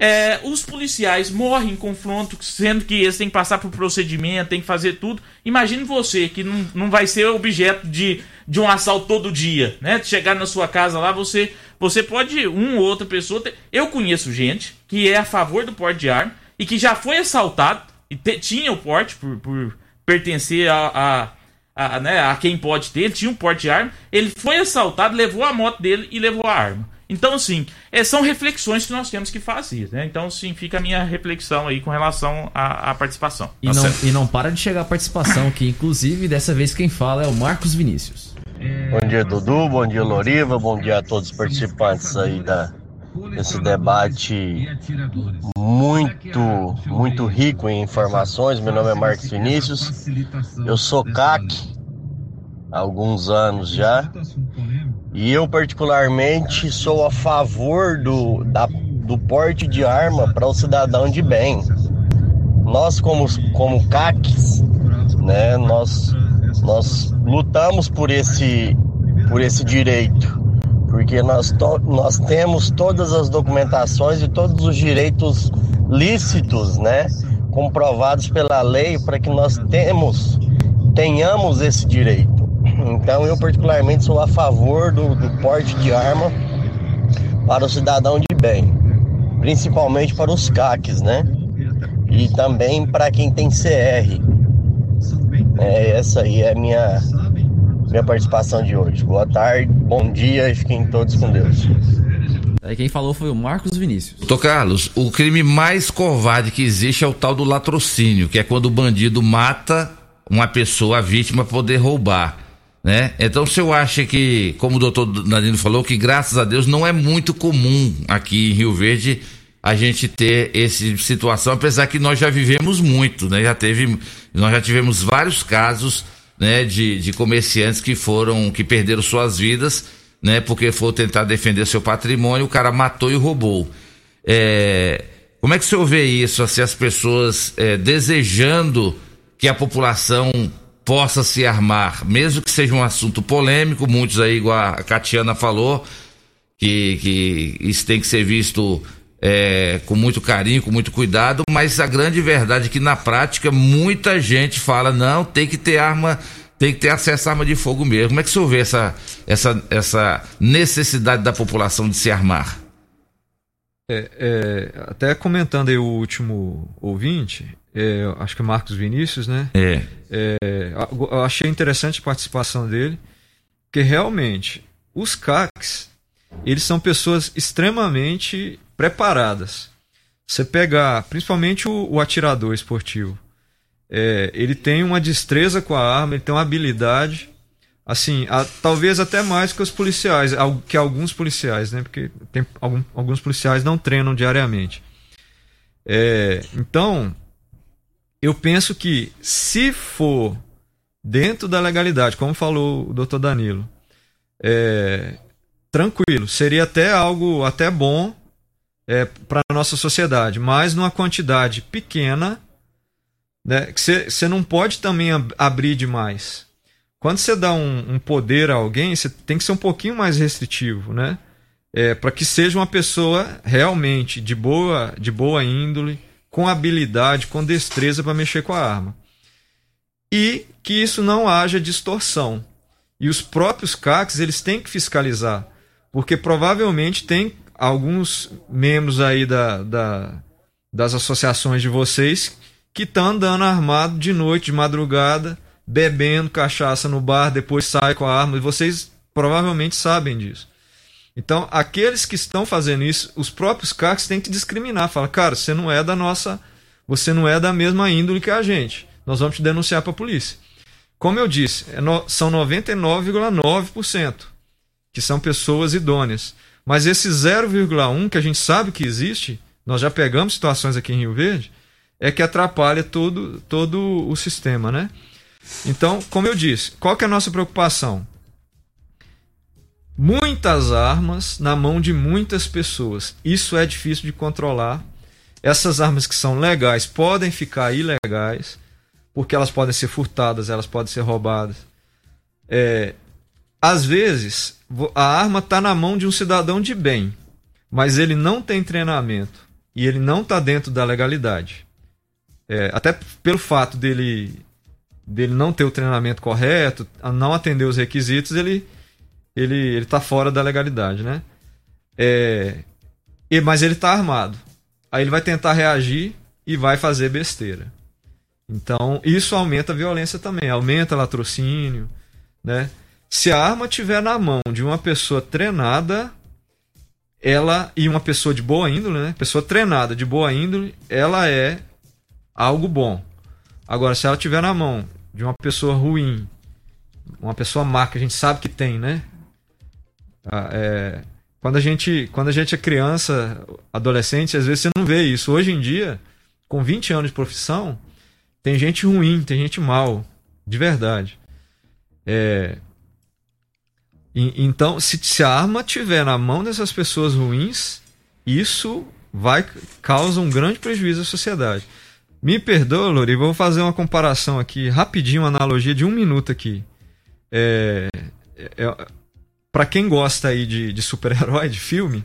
Speaker 8: É, os policiais morrem em confronto, sendo que eles têm que passar por procedimento, têm que fazer tudo. Imagine você, que não, não vai ser objeto de, de um assalto todo dia, né? Chegar na sua casa lá, você, você pode, um ou outra pessoa. ter- Eu conheço gente que é a favor do porte de arma e que já foi assaltado e te- tinha o porte por, por pertencer a, a, a, né, a quem pode ter, ele tinha um porte de arma, ele foi assaltado, levou a moto dele e levou a arma. Então, assim, é, são reflexões que nós temos que fazer, né? Então, sim, fica a minha reflexão aí com relação à, à participação.
Speaker 6: E não, e não para de chegar a participação, que inclusive dessa vez quem fala é o Marcos Vinícius.
Speaker 14: Bom dia, Dudu. Bom dia, Loriva. Bom dia a todos os participantes aí da, desse debate muito, muito rico em informações. Meu nome é Marcos Vinícius. Eu sou CAC há alguns anos já. E eu, particularmente, sou a favor do, da, do porte de arma para o cidadão de bem. Nós, como, como CACs, né, nós, nós lutamos por esse, por esse direito, porque nós, to, nós temos todas as documentações e todos os direitos lícitos, né, comprovados pela lei para que nós temos, tenhamos esse direito. Então eu particularmente sou a favor do, do porte de arma para o cidadão de bem, principalmente para os CACs, né? E também para quem tem CR. É, essa aí é a minha, minha participação de hoje. Boa tarde, bom dia e fiquem todos com Deus.
Speaker 6: Aí quem falou foi o Marcos Vinícius.
Speaker 5: Doutor Carlos, o crime mais covarde que existe é o tal do latrocínio, que é quando o bandido mata uma pessoa, a vítima, para poder roubar. Né? Então, se eu acho que, como o doutor Danilo falou, que graças a Deus não é muito comum aqui em Rio Verde a gente ter essa situação, apesar que nós já vivemos muito, né? Já teve, nós já tivemos vários casos, né, de, de comerciantes que foram, que perderam suas vidas, né, porque foram tentar defender seu patrimônio, o cara matou e roubou. É, como é que o senhor vê isso, assim, as pessoas é, desejando que a população possa se armar, mesmo que seja um assunto polêmico, muitos aí, igual a Catiana falou, que, que isso tem que ser visto é, com muito carinho, com muito cuidado, mas a grande verdade é que na prática muita gente fala, não, tem que ter arma, tem que ter acesso à arma de fogo mesmo. Como é que o senhor vê essa, essa, essa necessidade da população de se armar?
Speaker 7: É, é, até comentando aí o último ouvinte, é, acho que é Marcos Vinícius, né?
Speaker 5: É.
Speaker 7: É, eu achei interessante a participação dele, porque realmente os CACs, eles são pessoas extremamente preparadas. Você pegar, principalmente o, o atirador esportivo, é, ele tem uma destreza com a arma, ele tem uma habilidade, assim, a- talvez até mais que os policiais, que alguns policiais, né? Porque tem, algum- alguns policiais não treinam diariamente. É, então, eu penso que se for dentro da legalidade, como falou o doutor Danilo, é, tranquilo, seria até algo até bom para a nossa sociedade, mas numa quantidade pequena, né, que você não pode também ab- abrir demais. Quando você dá um, um poder a alguém, você tem que ser um pouquinho mais restritivo, né? É, para que seja uma pessoa realmente de boa, de boa índole, com habilidade, com destreza para mexer com a arma. E que isso não haja distorção. E os próprios CACs eles têm que fiscalizar, porque provavelmente tem alguns membros aí da, da- das associações de vocês que estão andando armado de noite, de madrugada, bebendo cachaça no bar, depois sai com a arma, e vocês provavelmente sabem disso. Então, aqueles que estão fazendo isso, os próprios CACs têm que discriminar. Fala, cara, você não é da nossa. Você não é da mesma índole que a gente. Nós vamos te denunciar para a polícia. Como eu disse, é no- são 99,9% que são pessoas idôneas. Mas esse 0,1 que a gente sabe que existe, nós já pegamos situações aqui em Rio Verde, é que atrapalha todo, todo o sistema, né? Então, como eu disse, qual que é a nossa preocupação? Muitas armas na mão de muitas pessoas. Isso é difícil de controlar. Essas armas que são legais podem ficar ilegais, porque elas podem ser furtadas, elas podem ser roubadas. É, às vezes, a arma está na mão de um cidadão de bem, mas ele não tem treinamento e ele não está dentro da legalidade. É, até pelo fato dele, dele não ter o treinamento correto, não atender os requisitos, ele ele ele tá fora da legalidade, né? É, e- mas ele tá armado. Aí ele vai tentar reagir e vai fazer besteira. Então, isso aumenta a violência também, aumenta latrocínio, né? Se a arma tiver na mão de uma pessoa treinada, ela e uma pessoa de boa índole, né? Pessoa treinada de boa índole, ela é algo bom. Agora, se ela tiver na mão de uma pessoa ruim, uma pessoa má que a gente sabe que tem, né? Ah, é, quando a gente quando a gente é criança, adolescente, às vezes você não vê isso. Hoje em dia, com 20 anos de profissão, tem gente ruim, tem gente mal, de verdade. É, então, se, se a arma tiver na mão dessas pessoas ruins, isso vai causa um grande prejuízo à sociedade. Me perdoa, Lori, vou fazer uma comparação aqui, rapidinho, uma analogia de um minuto aqui. É, para quem gosta aí de, de super-herói, de filme,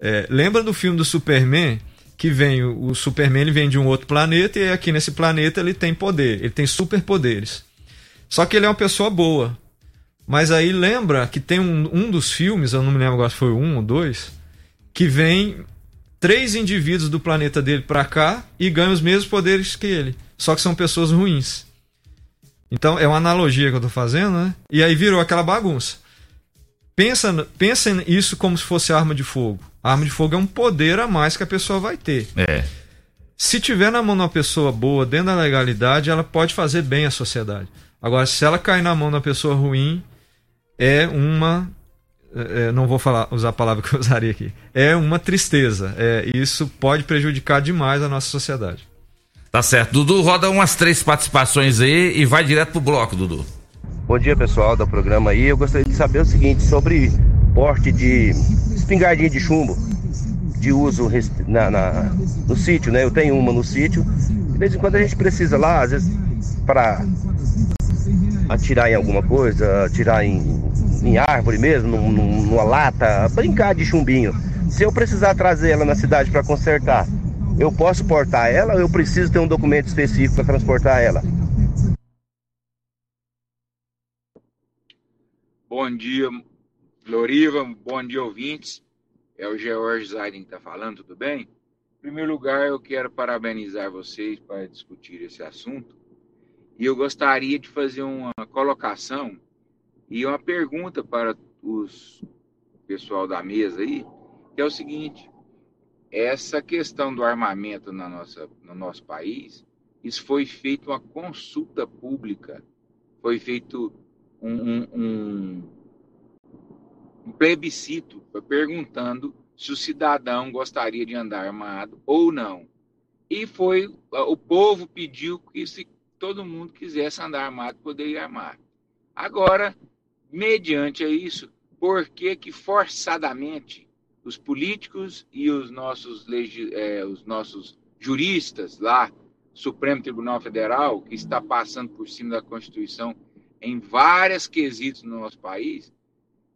Speaker 7: é, lembra do filme do Superman? Que vem, o, o Superman ele vem de um outro planeta e aqui nesse planeta ele tem poder, ele tem superpoderes. Só que ele é uma pessoa boa. Mas aí lembra que tem um, um dos filmes, eu não me lembro agora se foi um ou dois, que vem três indivíduos do planeta dele pra cá e ganham os mesmos poderes que ele. Só que são pessoas ruins. Então é uma analogia que eu tô fazendo, né? E aí virou aquela bagunça. Pensa, pensa isso como se fosse arma de fogo. A arma de fogo é um poder a mais que a pessoa vai ter.
Speaker 5: É.
Speaker 7: Se tiver na mão de uma pessoa boa, dentro da legalidade, ela pode fazer bem à sociedade. Agora, se ela cair na mão de uma pessoa ruim, é uma. é, não vou falar, usar a palavra que eu usaria aqui. É uma tristeza. É, isso pode prejudicar demais a nossa sociedade.
Speaker 5: Tá certo. Dudu, roda umas três participações aí e vai direto pro bloco, Dudu.
Speaker 14: Bom dia, pessoal do programa aí. Eu gostaria de saber o seguinte sobre porte de espingardinha de chumbo de uso na, na- no sítio, né? Eu tenho uma no sítio. De vez em quando a gente precisa lá, às vezes, para atirar em alguma coisa, atirar em, em árvore mesmo, num- numa lata, brincar de chumbinho. Se eu precisar trazer ela na cidade para consertar, eu posso portar ela ou eu preciso ter um documento específico para transportar ela?
Speaker 15: Bom dia, Loriva. Bom dia, ouvintes. É o George Zaiden que está falando, tudo bem? Em primeiro lugar, eu quero parabenizar vocês para discutir esse assunto. E eu gostaria de fazer uma colocação e uma pergunta para os pessoal da mesa aí, que é o seguinte: essa questão do armamento na nossa, no nosso país, isso foi feito uma consulta pública, foi feito um, um- plebiscito perguntando se o cidadão gostaria de andar armado ou não. E foi o povo pediu que se todo mundo quisesse andar armado, poderia armar. Agora, mediante a isso, por que que forçadamente os políticos e os nossos, eh, os nossos juristas lá, Supremo Tribunal Federal, que está passando por cima da Constituição em vários quesitos no nosso país,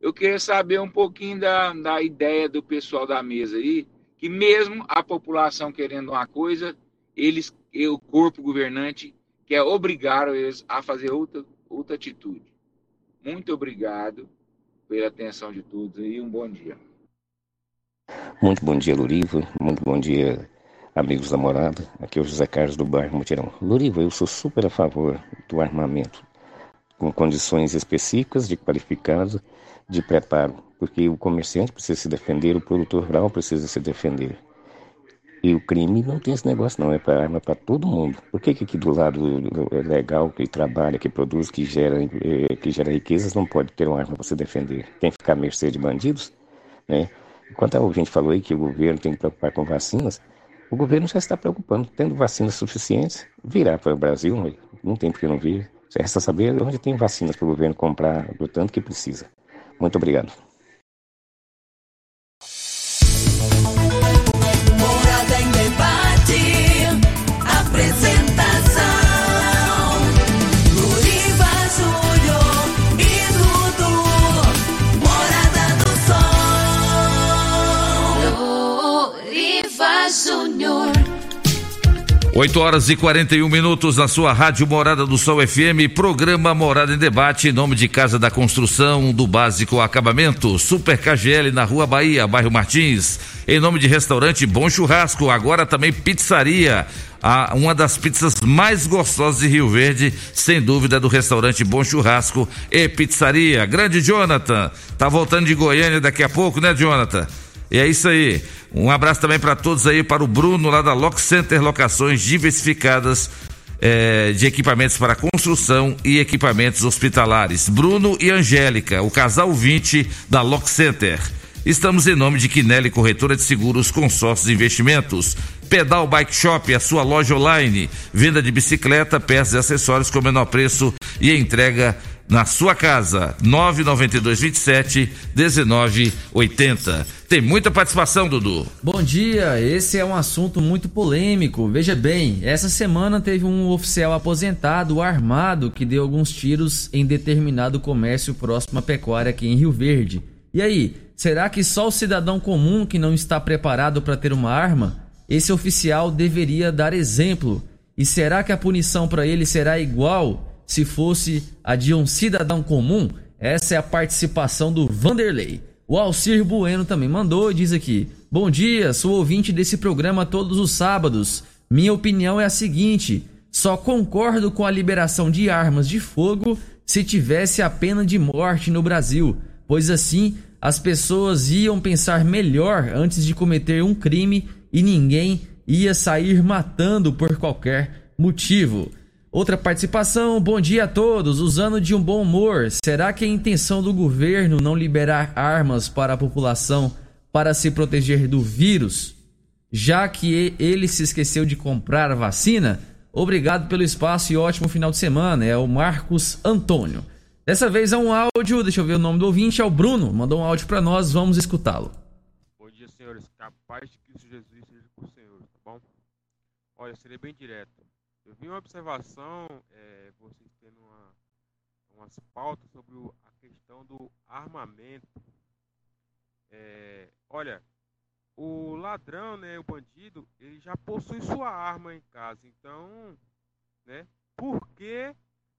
Speaker 15: eu queria saber um pouquinho da, da ideia do pessoal da mesa aí, que mesmo a população querendo uma coisa, eles, o corpo governante quer obrigar eles a fazer outra, outra atitude. Muito obrigado pela atenção de todos e um bom dia.
Speaker 16: Muito bom dia, Luriva. Muito bom dia, amigos da morada. Aqui é o José Carlos do bairro Mutirão. Luriva, eu sou super a favor do armamento, com condições específicas de qualificado, de preparo, porque o comerciante precisa se defender, o produtor rural precisa se defender. E o crime não tem esse negócio, não, é para arma para todo mundo. Por que, que aqui do lado legal, que trabalha, que produz, que gera, eh, que gera riquezas, não pode ter uma arma para se defender? Tem que ficar à mercê de bandidos? Né? Enquanto a ouvinte falou aí que o governo tem que preocupar com vacinas, o governo já está preocupando, tendo vacinas suficientes, virá para o Brasil, não tem por que não vir. Resta saber onde tem vacinas para o governo comprar do tanto que precisa. Muito obrigado.
Speaker 5: 8 horas e 41 minutos na sua rádio Morada do Sol FM, programa Morada em Debate, em nome de Casa da Construção, do Básico Acabamento, Super KGL na Rua Bahia, bairro Martins, em nome de restaurante Bom Churrasco, agora também pizzaria, a, uma das pizzas mais gostosas de Rio Verde, sem dúvida, do restaurante Bom Churrasco e Pizzaria. Grande Jonathan, tá voltando de Goiânia daqui a pouco, né, Jonathan? E é isso aí. Um abraço também para todos aí, para o Bruno lá da Lock Center Locações Diversificadas eh, de equipamentos para construção e equipamentos hospitalares. Bruno e Angélica, o casal 20 da Lock Center. Estamos em nome de Quinelli Corretora de Seguros, Consórcios e Investimentos. Pedal Bike Shop, a sua loja online. Venda de bicicleta, peças e acessórios com menor preço e entrega na sua casa. 992 27 19 80. Tem muita participação, Dudu.
Speaker 6: Bom dia, esse é um assunto muito polêmico. Veja bem, essa semana teve um oficial aposentado armado que deu alguns tiros em determinado comércio próximo à pecuária aqui em Rio Verde. E aí, será que só o cidadão comum que não está preparado para ter uma arma? Esse oficial deveria dar exemplo. E será que a punição para ele será igual se fosse a de um cidadão comum? Essa é a participação do Vanderlei. O Alcir Bueno também mandou e diz aqui: Bom dia, sou ouvinte desse programa todos os sábados. Minha opinião é a seguinte: só concordo com a liberação de armas de fogo se tivesse a pena de morte no Brasil, pois assim as pessoas iam pensar melhor antes de cometer um crime e ninguém ia sair matando por qualquer motivo. Outra participação, bom dia a todos. Usando de um bom humor, será que a intenção do governo não liberar armas para a população para se proteger do vírus, já que ele se esqueceu de comprar a vacina? Obrigado pelo espaço e ótimo final de semana. É o Marcos Antônio. Dessa vez é um áudio, deixa eu ver o nome do ouvinte, é o Bruno. Mandou um áudio para nós, vamos escutá-lo.
Speaker 17: Bom dia, senhores. Que a paz de Cristo Jesus seja com os senhores, tá bom? Olha, serei bem direto. Vi uma observação, é, vocês tendo uma, umas pautas sobre o- a questão do armamento. É, olha, o ladrão, né, o bandido, ele já possui sua arma em casa. Então, né, por que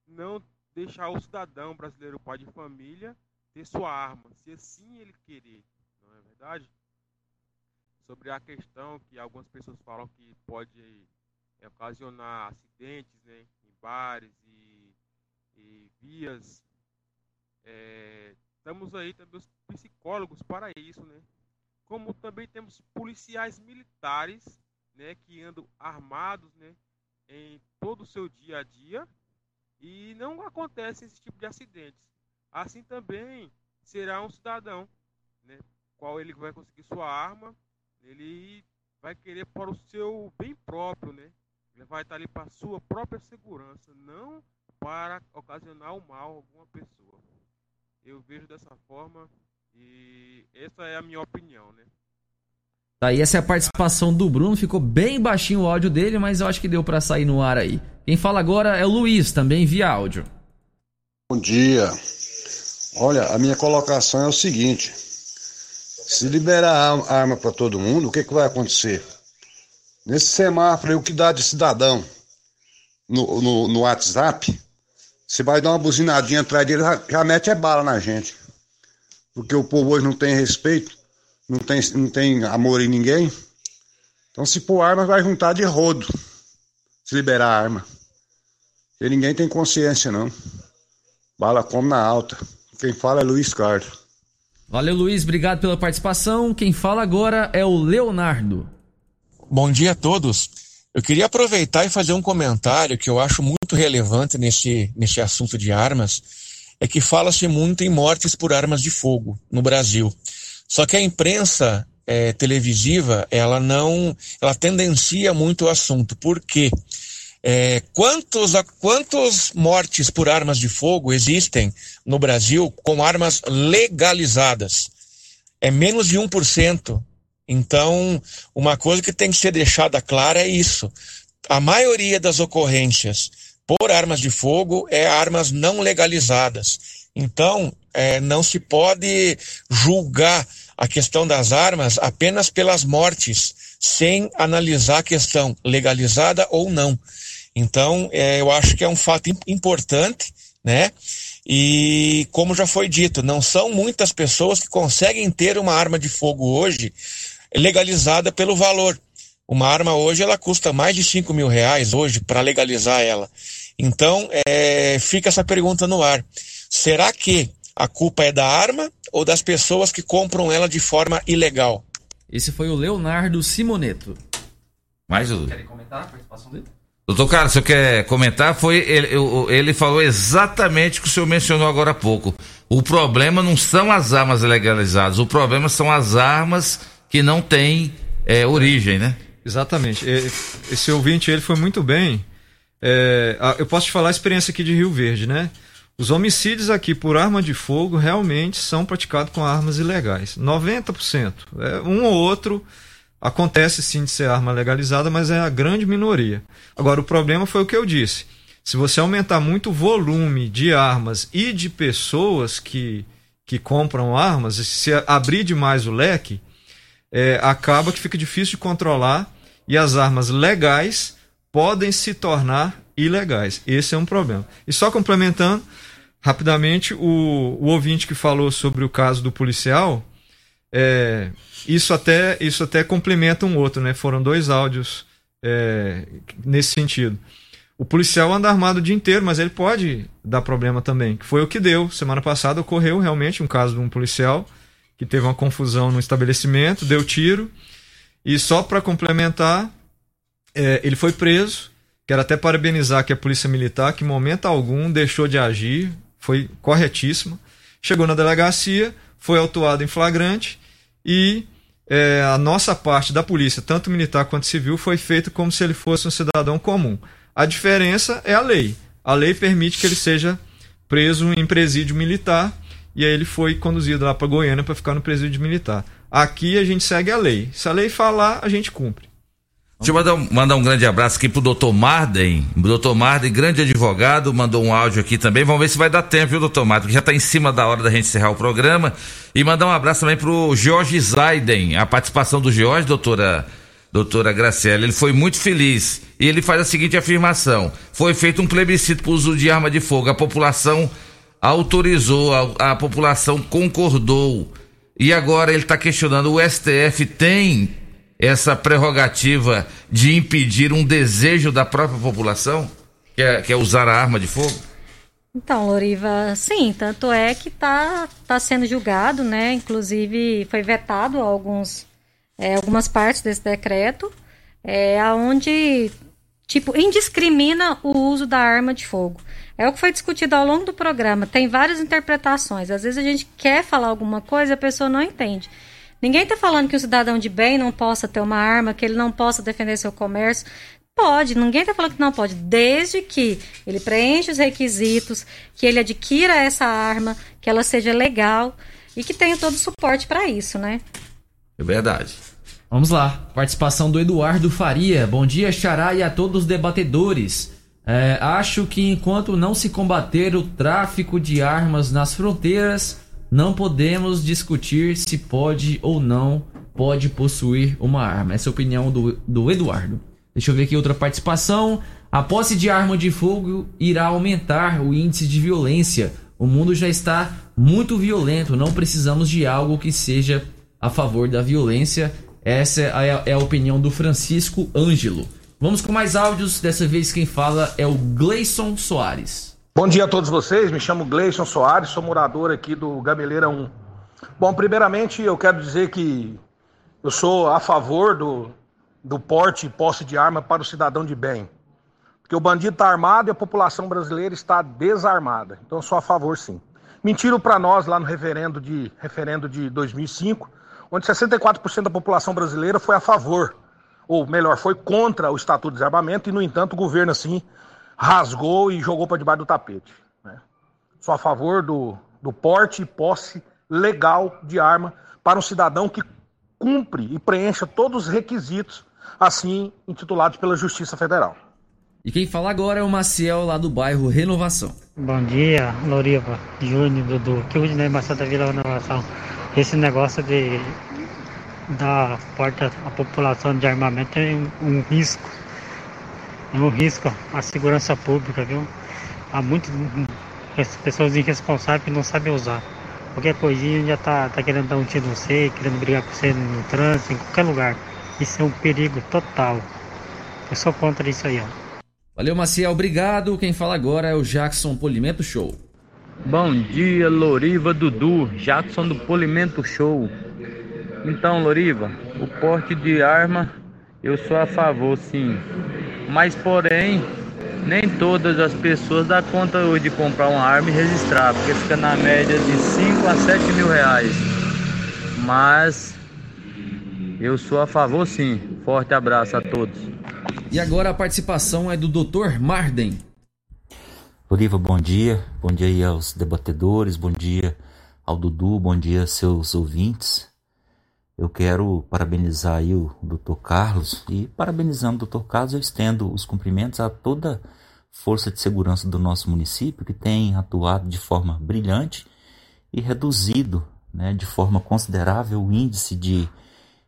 Speaker 17: não deixar o cidadão brasileiro, pai de família, ter sua arma, se assim ele querer, não é verdade? Sobre a questão que algumas pessoas falam que pode é, ocasionar acidentes né, em bares e, e vias. É, estamos aí também os psicólogos para isso, né? Como também temos policiais militares, né, que andam armados, né, em todo o seu dia a dia e não acontece esse tipo de acidentes. Assim também será um cidadão, né, qual ele vai conseguir sua arma, ele vai querer para o seu bem próprio, né? Ele vai estar ali para sua própria segurança, não para ocasionar o mal a alguma pessoa. Eu vejo dessa forma e essa é a minha opinião, né?
Speaker 6: Tá aí, essa é a participação do Bruno. Ficou bem baixinho o áudio dele, mas eu acho que deu pra sair no ar aí. Quem fala agora é o Luiz, também via áudio.
Speaker 18: Bom dia. Olha, a minha colocação é o seguinte: se liberar a arma para todo mundo, o que, que vai acontecer? Nesse semáforo aí, o que dá de cidadão no, no, no WhatsApp, você vai dar uma buzinadinha atrás dele, já, já mete é bala na gente. Porque o povo hoje não tem respeito, não tem, não tem amor em ninguém. Então, se pôr arma, vai juntar de rodo. Se liberar a arma. Porque ninguém tem consciência, não. Bala como na alta. Quem fala é Luiz Carlos.
Speaker 6: Valeu, Luiz. Obrigado pela participação. Quem fala agora é o Leonardo.
Speaker 19: Bom dia a todos. Eu queria aproveitar e fazer um comentário que eu acho muito relevante nesse, nesse assunto de armas, é que fala-se muito em mortes por armas de fogo no Brasil. Só que a imprensa eh, televisiva, ela não, ela tendencia muito o assunto. Por quê? Eh, quantos, quantos mortes por armas de fogo existem no Brasil com armas legalizadas? É menos de 1%. Então, uma coisa que tem que ser deixada clara é isso. A maioria das ocorrências por armas de fogo é armas não legalizadas. Então, eh, não se pode julgar a questão das armas apenas pelas mortes, sem analisar a questão legalizada ou não. Então, é, eu acho que é um fato importante, né? E como já foi dito, não são muitas pessoas que conseguem ter uma arma de fogo hoje legalizada pelo valor. Uma arma hoje ela custa mais de 5 mil reais hoje para legalizar ela. Então é, fica essa pergunta no ar. Será que a culpa é da arma ou das pessoas que compram ela de forma ilegal?
Speaker 6: Esse foi o Leonardo Simoneto.
Speaker 5: Mais o.
Speaker 6: Querem comentar a participação dele?
Speaker 5: Doutor Carlos, você quer comentar? Foi ele, ele falou exatamente o que o senhor mencionou agora há pouco. O problema não são as armas legalizadas, o problema são as armas que não têm é, origem, né?
Speaker 7: Exatamente. Esse ouvinte ele foi muito bem. É, eu posso te falar a experiência aqui de Rio Verde, né? Os homicídios aqui por arma de fogo realmente são praticados com armas ilegais. 90%. É, um ou outro acontece sim de ser arma legalizada, mas é a grande minoria. Agora, o problema foi o que eu disse. Se você aumentar muito o volume de armas e de pessoas que, que compram armas, se abrir demais o leque, é, acaba que fica difícil de controlar e as armas legais podem se tornar ilegais. Esse é um problema. E só complementando, rapidamente, o, o ouvinte que falou sobre o caso do policial, é, isso, até, isso até complementa um outro, né? Foram dois áudios é, nesse sentido. O policial anda armado o dia inteiro, mas ele pode dar problema também. Que foi o que deu. Semana passada ocorreu realmente um caso de um policial que teve uma confusão no estabelecimento, deu tiro. E só para complementar, é, ele foi preso. Quero até parabenizar que a Polícia Militar, que em momento algum deixou de agir, foi corretíssima. Chegou na delegacia, foi autuado em flagrante e é, a nossa parte da polícia, tanto militar quanto civil, foi feita como se ele fosse um cidadão comum. A diferença é a lei. A lei permite que ele seja preso em presídio militar e aí ele foi conduzido lá para Goiânia para ficar no presídio militar. Aqui a gente segue a lei. Se a lei falar, a gente cumpre.
Speaker 5: Deixa eu mandar, mandar, um grande abraço aqui pro doutor Marden. O doutor Marden, grande advogado, mandou um áudio aqui também. Vamos ver se vai dar tempo, viu, doutor Marden? Que já está em cima da hora da gente encerrar o programa. E mandar um abraço também pro Jorge Zaiden. A participação do Jorge, doutora, doutora Graciela, ele foi muito feliz. E ele faz a seguinte afirmação: foi feito um plebiscito para uso de arma de fogo. A população autorizou, a, a população concordou. E agora ele está questionando: o STF tem essa prerrogativa de impedir um desejo da própria população, que é, que é usar a arma de fogo?
Speaker 9: Então, Loriva, sim, tanto é que está tá sendo julgado, né? Inclusive foi vetado alguns, é, algumas partes desse decreto, é, aonde tipo indiscrimina o uso da arma de fogo. É o que foi discutido ao longo do programa. Tem várias interpretações. Às vezes a gente quer falar alguma coisa, a pessoa não entende. Ninguém está falando que o cidadão de bem não possa ter uma arma, que ele não possa defender seu comércio. Pode, ninguém está falando que não pode, desde que ele preencha os requisitos, que ele adquira essa arma, que ela seja legal e que tenha todo o suporte para isso, né?
Speaker 5: É verdade.
Speaker 6: Vamos lá, participação do Eduardo Faria. Bom dia, Xará, e a todos os debatedores. É, acho que enquanto não se combater o tráfico de armas nas fronteiras, não podemos discutir se pode ou não pode possuir uma arma. Essa é a opinião do, do Eduardo. Deixa eu ver aqui outra participação. A posse de arma de fogo irá aumentar o índice de violência. O mundo já está muito violento, não precisamos de algo que seja a favor da violência. Essa é a, é a opinião do Francisco Ângelo. Vamos com mais áudios. Dessa vez quem fala é o Gleison Soares.
Speaker 20: Bom dia a todos vocês, me chamo Gleison Soares, sou morador aqui do Gameleira 1. Bom, primeiramente eu quero dizer que eu sou a favor do, do porte e posse de arma para o cidadão de bem. Porque o bandido está armado e a população brasileira está desarmada. Então eu sou a favor sim. Mentiram para nós lá no referendo de, referendo de 2005, onde 64% da população brasileira foi a favor, ou melhor, foi contra o Estatuto de Desarmamento, e no entanto o governo assim rasgou e jogou para debaixo do tapete. Né? Sou a favor do, do porte e posse legal de arma para um cidadão que cumpre e preencha todos os requisitos assim intitulados pela Justiça Federal.
Speaker 6: E quem fala agora é o Maciel, lá do bairro Renovação.
Speaker 21: Bom dia, Loriva, Júnior, Dudu, que o Rudinei Macedo da Vila Renovação. Esse negócio de dar porta à população de armamento é um, um risco. É um risco à segurança pública, viu? Há muitas pessoas irresponsáveis que não sabem usar. Qualquer coisinha já tá, tá querendo dar um tiro no você, querendo brigar com você no trânsito, em qualquer lugar. Isso é um perigo total. Eu sou contra isso aí, ó.
Speaker 6: Valeu, Maciel, obrigado. Quem fala agora é o Jackson Polimento Show.
Speaker 22: Bom dia, Loriva Dudu, Jackson do Polimento Show. Então, Loriva, o porte de arma eu sou a favor, sim. Mas, porém, nem todas as pessoas dão conta hoje de comprar uma arma e registrar, porque fica na média de 5 a 7 mil reais. Mas eu sou a favor, sim. Forte abraço a todos.
Speaker 6: E agora a participação é do Dr. Marden.
Speaker 23: Loriva, bom dia. Bom dia aí aos debatedores, bom dia ao Dudu, bom dia seus ouvintes. Eu quero parabenizar aí o Dr. Carlos e parabenizando o Dr. Carlos eu estendo os cumprimentos a toda força de segurança do nosso município que tem atuado de forma brilhante e reduzido né, de forma considerável o índice de,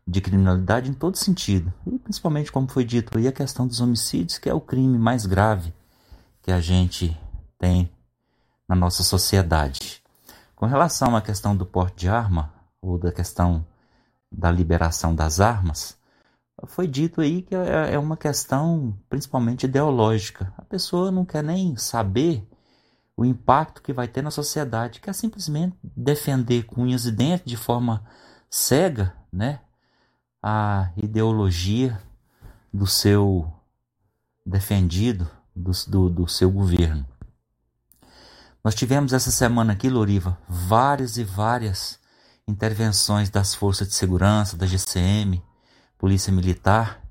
Speaker 23: de criminalidade em todo sentido. E principalmente, como foi dito aí, a questão dos homicídios, que é o crime mais grave que a gente tem na nossa sociedade. Com relação à questão do porte de arma, ou da questão da liberação das armas, foi dito aí que é, é uma questão principalmente ideológica. A pessoa não quer nem saber o impacto que vai ter na sociedade, quer simplesmente defender com unhas e dentes de forma cega, né, a ideologia do seu defendido, do, do, do seu governo. Nós tivemos essa semana aqui, Loriva, várias e várias intervenções das forças de segurança, da GCM, Polícia Militar,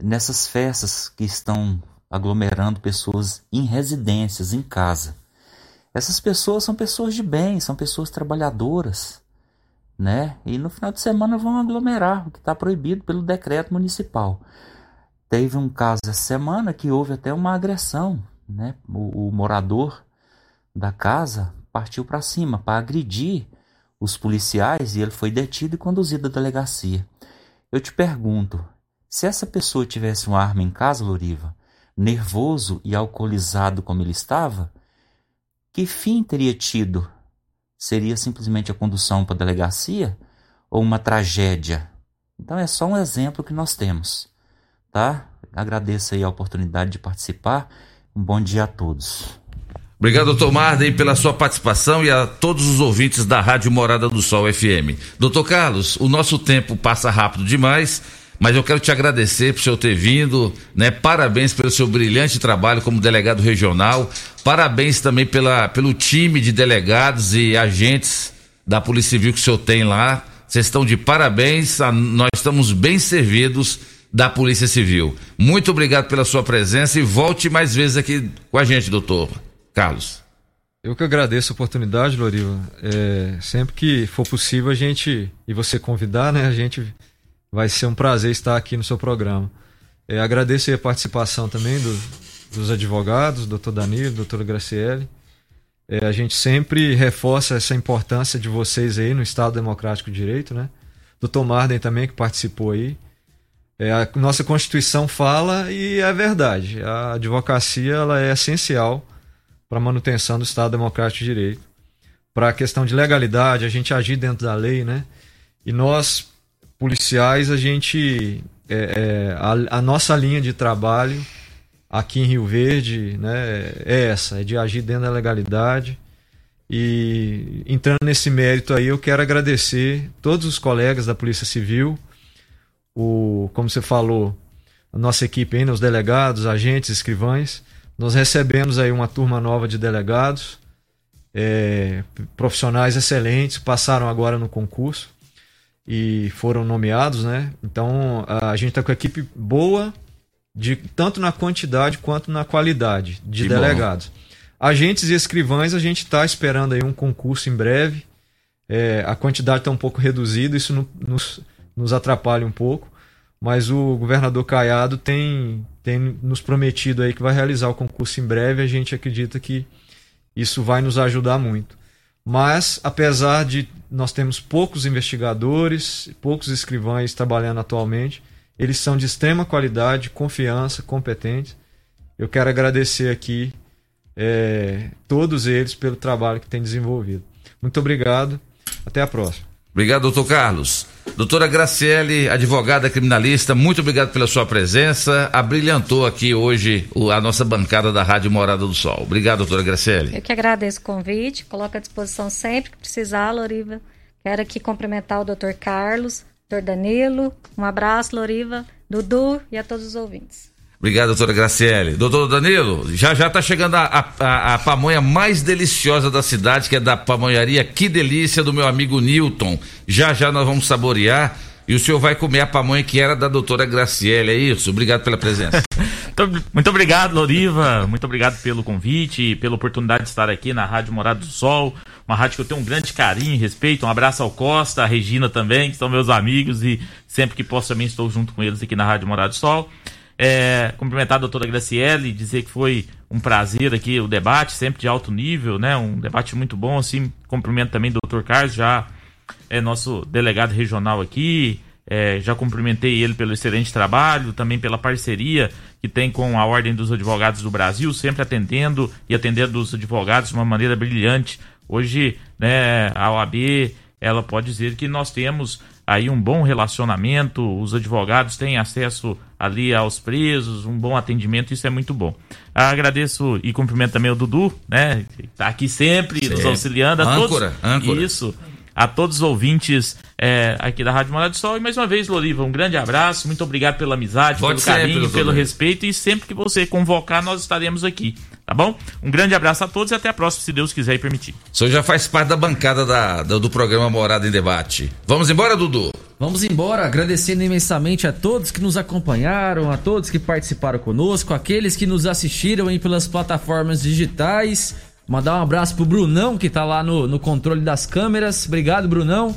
Speaker 23: nessas festas que estão aglomerando pessoas em residências, em casa. Essas pessoas são pessoas de bem, são pessoas trabalhadoras, né? E no final de semana vão aglomerar, o que está proibido pelo decreto municipal. Teve um caso essa semana que houve até uma agressão, né? O, o morador da casa partiu para cima para agredir os policiais e ele foi detido e conduzido à delegacia. Eu te pergunto, se essa pessoa tivesse uma arma em casa, Loriva, nervoso e alcoolizado como ele estava, que fim teria tido? Seria simplesmente a condução para a delegacia ou uma tragédia? Então é só um exemplo que nós temos, tá? Agradeço aí a oportunidade de participar. Um bom dia a todos.
Speaker 5: Obrigado, doutor Marden, pela sua participação e a todos os ouvintes da Rádio Morada do Sol FM. Doutor Carlos, o nosso tempo passa rápido demais, mas eu quero te agradecer por senhor ter vindo, né? Parabéns pelo seu brilhante trabalho como delegado regional. Parabéns também pela, pelo time de delegados e agentes da Polícia Civil que o senhor tem lá. Vocês estão de parabéns, nós estamos bem servidos da Polícia Civil. Muito obrigado pela sua presença e volte mais vezes aqui com a gente, doutor. Carlos.
Speaker 7: Eu que agradeço a oportunidade, Loriva. É, sempre que for possível a gente, e você convidar, né, a gente vai ser um prazer estar aqui no seu programa. É, agradeço a participação também do, dos advogados, doutor Danilo, doutora Graciele. É, a gente sempre reforça essa importância de vocês aí no Estado Democrático de Direito, né? Doutor Marden também, que participou aí. É, a nossa Constituição fala e é verdade. A advocacia ela é essencial para manutenção do Estado Democrático de Direito. Para a questão de legalidade, a gente agir dentro da lei, né? E nós, policiais, a gente. É, é, a, a, nossa linha de trabalho aqui em Rio Verde né, é essa: é de agir dentro da legalidade. E entrando nesse mérito aí, eu quero agradecer todos os colegas da Polícia Civil, o, como você falou, a nossa equipe aí, né, os delegados, agentes, escrivães nós recebemos aí uma turma nova de delegados, é, profissionais excelentes, passaram agora no concurso e foram nomeados, né? Então a gente está com a equipe boa, de, tanto na quantidade quanto na qualidade de que delegados. Bom. Agentes e escrivães, a gente está esperando aí um concurso em breve. É, a quantidade está um pouco reduzida, isso no, nos, nos atrapalha um pouco mas o governador Caiado tem, tem nos prometido aí que vai realizar o concurso em breve. A gente acredita que isso vai nos ajudar muito. Mas, apesar de nós termos poucos investigadores, poucos escrivães trabalhando atualmente, eles são de extrema qualidade, confiança, competentes. Eu quero agradecer aqui é, todos eles pelo trabalho que têm desenvolvido. Muito obrigado. Até a próxima.
Speaker 5: Obrigado, doutor Carlos. Doutora Graciele, advogada criminalista, muito obrigado pela sua presença. Abrilhantou aqui hoje a nossa bancada da Rádio Morada do Sol. Obrigado, doutora Graciele.
Speaker 9: Eu que agradeço o convite, coloco à disposição sempre que precisar, Loriva. Quero aqui cumprimentar o doutor Carlos, doutor Danilo. Um abraço, Loriva, Dudu e a todos os ouvintes.
Speaker 5: Obrigado, doutora Graciele. Doutor Danilo, já já está chegando a, a, a, pamonha mais deliciosa da cidade, que é da pamonharia Que Delícia, do meu amigo Newton. Já já nós vamos saborear e o senhor vai comer a pamonha que era da doutora Graciele, é isso? Obrigado pela presença.
Speaker 8: muito obrigado, Loriva. Muito obrigado pelo convite, pela oportunidade de estar aqui na Rádio Morado do Sol, uma rádio que eu tenho um grande carinho e respeito. Um abraço ao Costa, a Regina também, que são meus amigos e sempre que posso também estou junto com eles aqui na Rádio Morado do Sol. É, cumprimentar a doutora Graciele, dizer que foi um prazer aqui o debate, sempre de alto nível, né? Um debate muito bom, assim. Cumprimento também o doutor Carlos, já é nosso delegado regional aqui. É, já cumprimentei ele pelo excelente trabalho, também pela parceria que tem com a Ordem dos Advogados do Brasil, sempre atendendo e atendendo os advogados de uma maneira brilhante. Hoje, né, a OAB, ela pode dizer que nós temos aí um bom relacionamento, os advogados têm acesso ali aos presos, um bom atendimento, isso é muito bom. Agradeço e cumprimento também o Dudu, né? Tá aqui sempre, nos auxiliando. A
Speaker 5: âncora,
Speaker 8: todos,
Speaker 5: âncora.
Speaker 8: Isso. A todos os ouvintes é, aqui da Rádio Morada do Sol. E mais uma vez, Loriva, um grande abraço. Muito obrigado pela amizade,
Speaker 5: Pode
Speaker 8: pelo carinho, pelo respeito. E sempre que você convocar, nós estaremos aqui. Tá bom? Um grande abraço a todos e até a próxima, se Deus quiser e permitir.
Speaker 5: O senhor já faz parte da bancada da, da- do programa Morada em Debate. Vamos embora, Dudu?
Speaker 6: Vamos embora, agradecendo imensamente a todos que nos acompanharam, a todos que participaram conosco, aqueles que nos assistiram aí pelas plataformas digitais. Mandar um abraço pro Brunão, que tá lá no, no controle das câmeras. Obrigado, Brunão.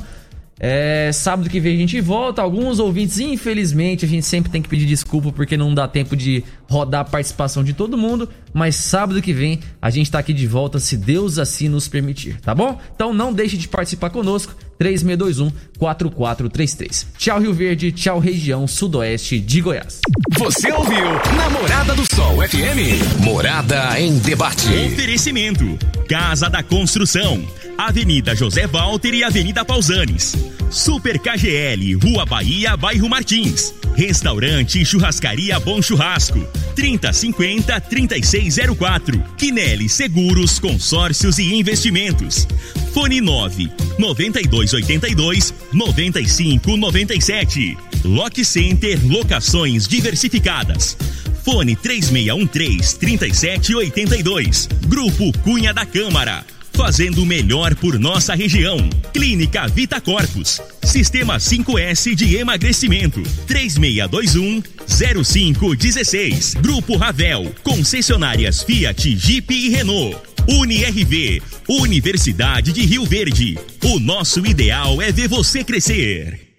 Speaker 6: É, sábado que vem a gente volta. Alguns ouvintes, infelizmente, a gente sempre tem que pedir desculpa porque não dá tempo de rodar a participação de todo mundo. Mas sábado que vem a gente tá aqui de volta, se Deus assim nos permitir, tá bom? Então não deixe de participar conosco. 3621-4433. Tchau, Rio Verde. Tchau, região sudoeste de Goiás.
Speaker 24: Você ouviu Namorada do Sol FM. Morada em debate.
Speaker 4: Oferecimento: Casa da Construção, Avenida José Walter e Avenida Pausanes. Super KGL, Rua Bahia, Bairro Martins. Restaurante e Churrascaria Bom Churrasco. 3050 3604. Quinelli Seguros, Consórcios e Investimentos. Fone 9 9282 9597. Lock Center Locações Diversificadas. Fone 3613 3782. Grupo Cunha da Câmara. Fazendo o melhor por nossa região. Clínica Vita Corpus. Sistema 5S de emagrecimento. 3621 0516. Grupo Ravel. Concessionárias Fiat, Jeep e Renault. UniRV. Universidade de Rio Verde. O nosso ideal é ver você crescer.